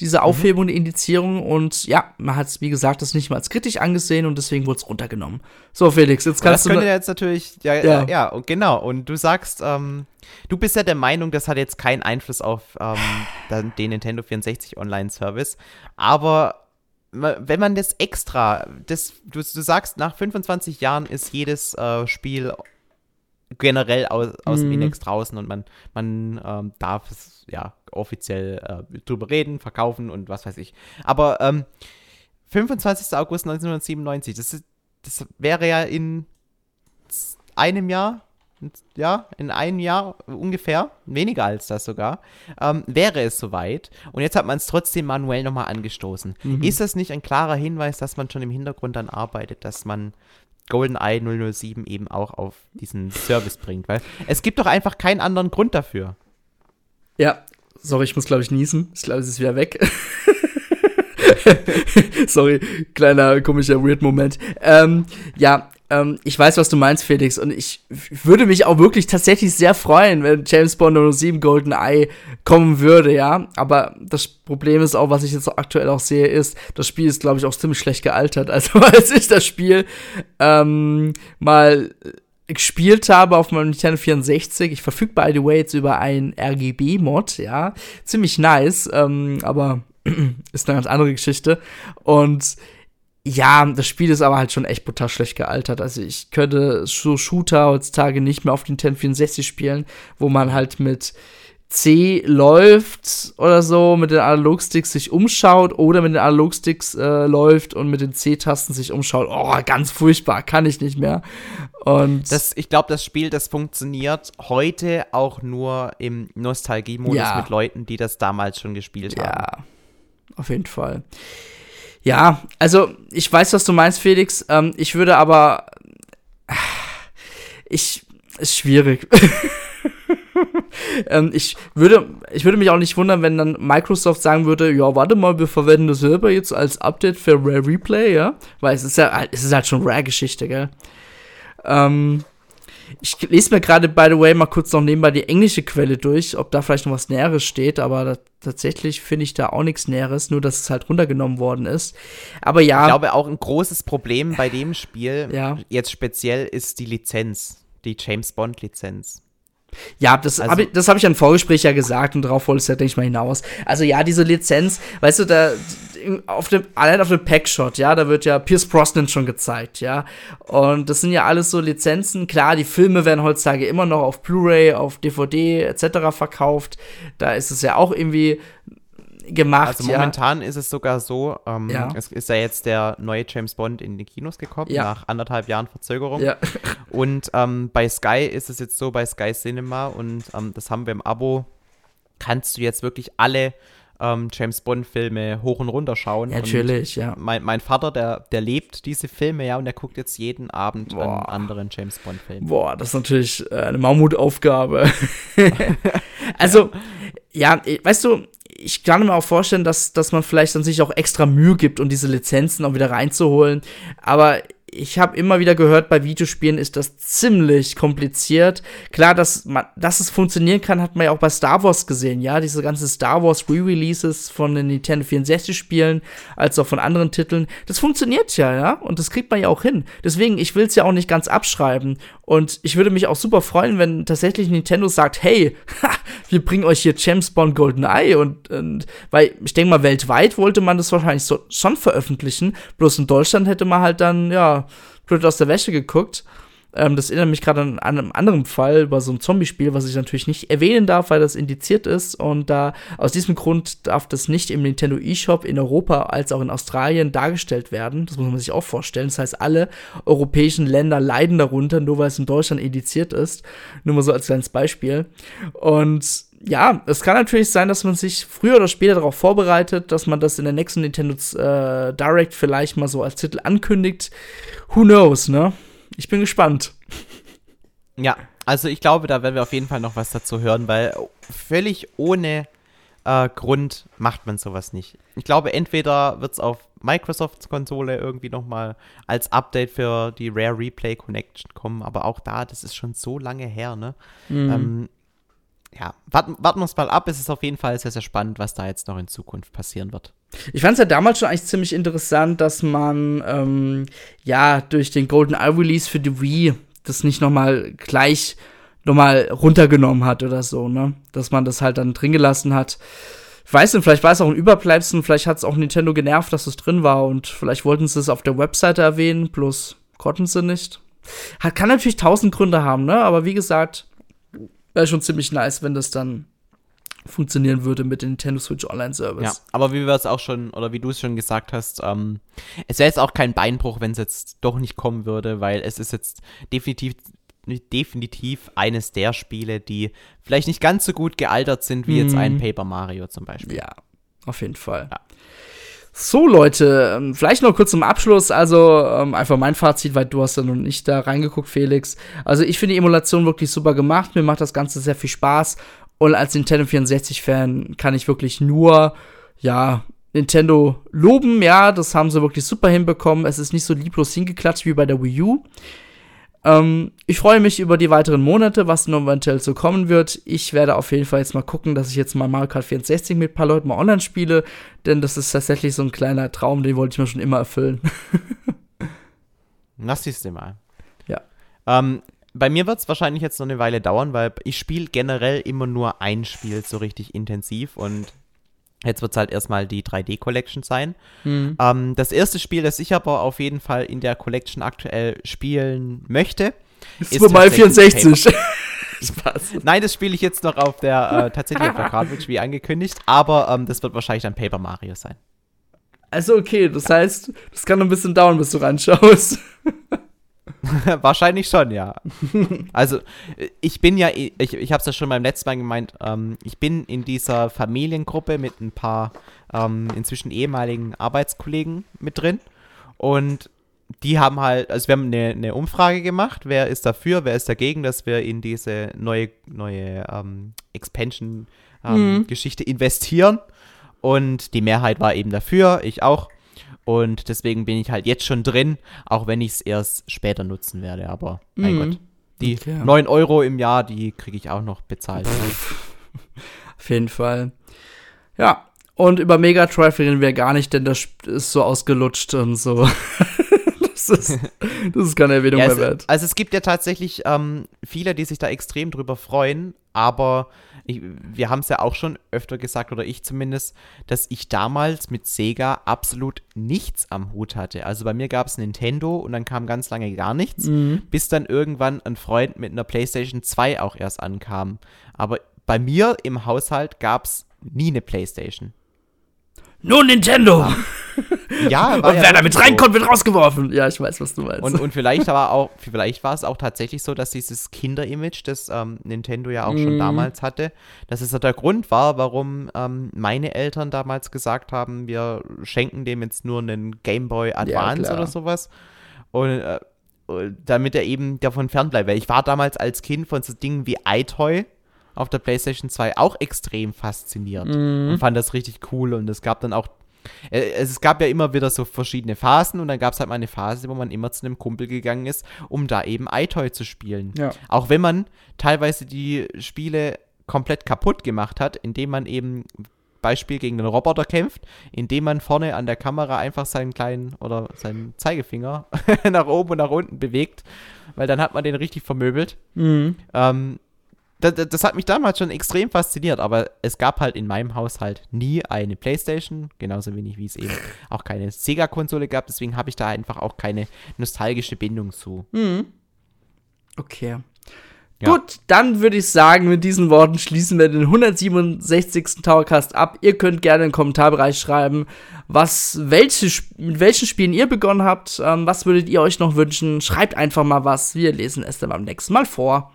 A: diese Aufhebung der Indizierung. Und ja, man hat es, wie gesagt, das nicht mal als kritisch angesehen und deswegen wurde es runtergenommen. So, Felix, jetzt
B: Und das
A: kannst du.
B: könnte
A: ne-
B: jetzt natürlich, ja,
A: Ja.
B: ja. genau. Und du sagst, ähm, du bist ja der Meinung, das hat jetzt keinen Einfluss auf ähm, den Nintendo 64 Online-Service. Aber wenn man das extra, das, du, du sagst, nach 25 Jahren ist jedes äh, Spiel generell aus, aus dem
A: Mhm.
B: Index draußen und man, man ähm, darf es ja offiziell äh, drüber reden, verkaufen und was weiß ich. Aber ähm, 25. August 1997, das, ist, das wäre ja in einem Jahr, ja, in einem Jahr ungefähr, weniger als das sogar, ähm, wäre es soweit. Und jetzt hat man es trotzdem manuell nochmal angestoßen. Ist das nicht ein klarer Hinweis, dass man schon im Hintergrund dann arbeitet, dass man GoldenEye 007 eben auch auf diesen Service bringt? Weil es gibt doch einfach keinen anderen Grund dafür.
A: Ja, sorry, ich muss, glaube ich, niesen. Ich glaube, es ist wieder weg. sorry, kleiner komischer Weird-Moment. Ähm, ja, ähm, ich weiß, was du meinst, Felix, und ich würde mich auch wirklich tatsächlich sehr freuen, wenn James Bond 07 GoldenEye kommen würde, ja. Aber das Problem ist auch, was ich jetzt aktuell auch sehe, ist, das Spiel ist, glaube ich, auch ziemlich schlecht gealtert. Also, als ich das Spiel ähm, mal gespielt habe auf meinem Nintendo 64. Ich verfüge by the way jetzt über einen RGB-Mod, ja. Ziemlich nice, ähm, aber ist eine ganz andere Geschichte. Und ja, das Spiel ist aber halt schon echt brutal schlecht gealtert. Also ich könnte so Shooter heutzutage nicht mehr auf den 1064 spielen, wo man halt mit C läuft oder so, mit den Analogsticks sich umschaut oder mit den Analogsticks äh, läuft und mit den C-Tasten sich umschaut. Oh, ganz furchtbar, kann ich nicht mehr. Und
B: das, ich glaube, das Spiel, das funktioniert heute auch nur im Nostalgie-Modus
A: Ja.
B: mit Leuten, die das damals schon gespielt haben.
A: ja, auf jeden Fall. Ja, also ich weiß, was du meinst, Felix. Ähm, ich würde aber. Ich. Ist schwierig. ähm, ich, würde, ich würde mich auch nicht wundern, wenn dann Microsoft sagen würde, ja, warte mal, wir verwenden das selber jetzt als Update für Rare Replay, ja? Weil es ist ja es ist halt schon Rare-Geschichte, gell? Ähm, ich lese mir gerade, by the way, mal kurz noch nebenbei die englische Quelle durch, ob da vielleicht noch was Näheres steht, aber da, tatsächlich finde ich da auch nichts Näheres, nur dass es halt runtergenommen worden ist. Aber ja,
B: Ich glaube, auch ein großes Problem bei dem Spiel,
A: Ja.
B: jetzt speziell, ist die Lizenz, die James Bond-Lizenz.
A: Ja, das
B: Also-
A: habe ich, das hab ich im Vorgespräch ja gesagt und darauf wollte es ja, denke ich mal, hinaus. Also ja, diese Lizenz, weißt du, da auf dem, allein auf dem Packshot, ja, da wird ja Pierce Brosnan schon gezeigt, ja. Und das sind ja alles so Lizenzen. Klar, die Filme werden heutzutage immer noch auf Blu-ray, auf DVD etc. verkauft. Da ist es ja auch irgendwie gemacht,
B: Also
A: ja.
B: momentan ist es sogar so, ähm,
A: Ja.
B: es ist ja jetzt der neue James Bond in die Kinos gekommen,
A: Ja.
B: nach anderthalb Jahren Verzögerung.
A: Ja.
B: Und ähm, bei Sky ist es jetzt so, bei Sky Cinema, und ähm, das haben wir im Abo, kannst du jetzt wirklich alle ähm, James Bond-Filme hoch und runter schauen.
A: Natürlich, ja.
B: Mein, mein Vater, der, der lebt diese Filme, ja, und der guckt jetzt jeden Abend einen
A: Boah.
B: anderen James Bond-Film.
A: Boah, das ist natürlich äh, eine Mammutaufgabe. also, ja, eh, weißt du, ich kann mir auch vorstellen, dass, dass man vielleicht dann sich auch extra Mühe gibt, um diese Lizenzen auch wieder reinzuholen. Aber ich habe immer wieder gehört, bei Videospielen ist das ziemlich kompliziert. Klar, dass, man, dass es funktionieren kann, hat man ja auch bei Star Wars gesehen, ja. Diese ganzen Star Wars Re-Releases von den Nintendo 64-Spielen, als auch von anderen Titeln. Das funktioniert ja, ja. Und das kriegt man ja auch hin. Deswegen, ich will es ja auch nicht ganz abschreiben. Und ich würde mich auch super freuen, wenn tatsächlich Nintendo sagt, hey, ha, wir bringen euch hier James Bond Golden Eye und, und weil ich denke mal, weltweit wollte man das wahrscheinlich so, schon veröffentlichen. Bloß in Deutschland hätte man halt dann, ja, blöd aus der Wäsche geguckt. Ähm, das erinnert mich gerade an, einem anderen Fall über so ein Zombie-Spiel, was ich natürlich nicht erwähnen darf, weil das indiziert ist. Und da aus diesem Grund darf das nicht im Nintendo eShop in Europa als auch in Australien dargestellt werden. Das muss man sich auch vorstellen. Das heißt, alle europäischen Länder leiden darunter, nur weil es in Deutschland indiziert ist. Nur mal so als kleines Beispiel. Und ja, es kann natürlich sein, dass man sich früher oder später darauf vorbereitet, dass man das in der nächsten Nintendo äh, Direct vielleicht mal so als Titel ankündigt. Who knows, ne? Ich bin gespannt.
B: Ja, also ich glaube, da werden wir auf jeden Fall noch was dazu hören, weil völlig ohne äh, Grund macht man sowas nicht. Ich glaube, entweder wird es auf Microsofts Konsole irgendwie nochmal als Update für die Rare Replay Connection kommen, aber auch da, das ist schon so lange her, ne? Ähm, ja, warten, warten wir es mal ab. Es ist auf jeden Fall sehr, sehr spannend, was da jetzt noch in Zukunft passieren wird.
A: Ich fand es ja damals schon eigentlich ziemlich interessant, dass man ähm, ja durch den Golden Eye Release für die Wii das nicht noch mal gleich noch mal runtergenommen hat oder so, ne? Dass man das halt dann drin gelassen hat. Ich weiß nicht, vielleicht war es auch ein Überbleibsel, vielleicht hat es auch Nintendo genervt, dass es drin war und vielleicht wollten sie es auf der Webseite erwähnen, bloß konnten sie nicht. Hat, kann natürlich tausend Gründe haben, ne? Aber wie gesagt, wäre schon ziemlich nice, wenn das dann funktionieren würde mit dem Nintendo Switch Online Service.
B: Ja, aber wie wir es auch schon, oder wie du es schon gesagt hast, ähm, es wäre jetzt auch kein Beinbruch, wenn es jetzt doch nicht kommen würde, weil es ist jetzt definitiv, definitiv eines der Spiele, die vielleicht nicht ganz so gut gealtert sind wie jetzt ein Paper Mario zum Beispiel.
A: Ja, auf jeden Fall.
B: Ja.
A: So, Leute, ähm, vielleicht noch kurz zum Abschluss. Also, ähm, einfach mein Fazit, weil du hast ja noch nicht da reingeguckt, Felix. Also, ich finde die Emulation wirklich super gemacht. Mir macht das Ganze sehr viel Spaß. Und als Nintendo 64-Fan kann ich wirklich nur, ja, Nintendo loben. Ja, das haben sie wirklich super hinbekommen. Es ist nicht so lieblos hingeklatscht wie bei der Wii U. Ähm, ich freue mich über die weiteren Monate, was noch eventuell so kommen wird. Ich werde auf jeden Fall jetzt mal gucken, dass ich jetzt mal Mario Kart 64 mit ein paar Leuten mal online spiele, denn das ist tatsächlich so ein kleiner Traum, den wollte ich mir schon immer erfüllen.
B: Das siehst du mal.
A: Ja.
B: Ähm, bei mir wird es wahrscheinlich jetzt noch eine Weile dauern, weil ich spiele generell immer nur ein Spiel so richtig intensiv und Jetzt wird es halt erstmal die 3D-Collection sein. Mhm. Ähm, das erste Spiel, das ich aber auf jeden Fall in der Collection aktuell spielen möchte,
A: ist Super Mario 64.
B: Spaß. Nein, das spiele ich jetzt noch auf der, äh, tatsächlich auf der Cartridge, wie angekündigt, aber ähm, das wird wahrscheinlich dann Paper Mario sein.
A: Also okay, das heißt, das kann ein bisschen dauern, bis du ranschaust.
B: Wahrscheinlich schon, ja. Also, ich bin ja, ich, ich habe es ja schon beim letzten Mal gemeint, ähm, ich bin in dieser Familiengruppe mit ein paar ähm, inzwischen ehemaligen Arbeitskollegen mit drin. Und die haben halt, also wir haben eine, eine, Umfrage gemacht, wer ist dafür, wer ist dagegen, dass wir in diese neue, neue ähm, Expansion-Geschichte ähm, mhm. investieren. Und die Mehrheit war eben dafür, ich auch. Und deswegen bin ich halt jetzt schon drin, auch wenn ich es erst später nutzen werde. Aber mein mhm. Gott, die okay. 9 Euro im Jahr, die kriege ich auch noch bezahlt.
A: Auf jeden Fall. Ja, und über Mega Drive reden wir gar nicht, denn das ist so ausgelutscht und so. das, ist, das ist keine Erwähnung ja,
B: mehr
A: wert.
B: Also es gibt ja tatsächlich ähm, viele, die sich da extrem drüber freuen, aber ich, wir haben es ja auch schon öfter gesagt, oder ich zumindest, dass ich damals mit Sega absolut nichts am Hut hatte. Also bei mir gab es Nintendo und dann kam ganz lange gar nichts, mhm. bis dann irgendwann ein Freund mit einer PlayStation 2 auch erst ankam. Aber bei mir im Haushalt gab es nie eine PlayStation.
A: Nur Nintendo! Ja, war Und ja wer damit so. reinkommt, wird rausgeworfen. Ja, ich weiß, was du meinst.
B: Und, und vielleicht, war auch, vielleicht war es auch tatsächlich so, dass dieses Kinder-Image, das ähm, Nintendo ja auch mm. schon mhm. damals hatte, dass es der Grund war, warum ähm, meine Eltern damals gesagt haben, wir schenken dem jetzt nur einen Game Boy Advance ja, oder sowas. Und äh, damit er eben davon fernbleibt. Weil ich war damals als Kind von so Dingen wie iToy auf der PlayStation 2 auch extrem fasziniert mm. und fand das richtig cool. Und es gab dann auch es gab ja immer wieder so verschiedene Phasen und dann gab es halt mal eine Phase, wo man immer zu einem Kumpel gegangen ist, um da eben iToy zu spielen. Ja. Auch wenn man teilweise die Spiele komplett kaputt gemacht hat, indem man eben Beispiel gegen einen Roboter kämpft, indem man vorne an der Kamera einfach seinen kleinen oder seinen Zeigefinger nach oben und nach unten bewegt, weil dann hat man den richtig vermöbelt. Mhm. Ähm, das, das, hat mich damals schon extrem fasziniert, aber es gab halt in meinem Haushalt nie eine Playstation, genauso wenig wie es eben auch keine Sega-Konsole gab, deswegen habe ich da einfach auch keine nostalgische Bindung zu. Mhm.
A: Okay. Ja. Gut, dann würde ich sagen, mit diesen Worten schließen wir den 167. Towercast ab. Ihr könnt gerne im Kommentarbereich schreiben, was, welche, mit welchen Spielen ihr begonnen habt. Ähm, was würdet ihr euch noch wünschen? Schreibt einfach mal was. Wir lesen es dann beim nächsten Mal vor.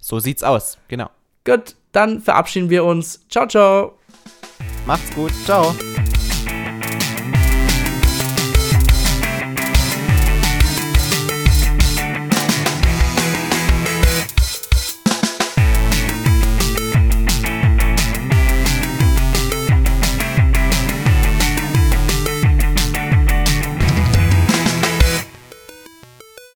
B: So sieht's aus, genau.
A: Gut, dann verabschieden wir uns. Ciao, ciao.
B: Macht's gut. Ciao.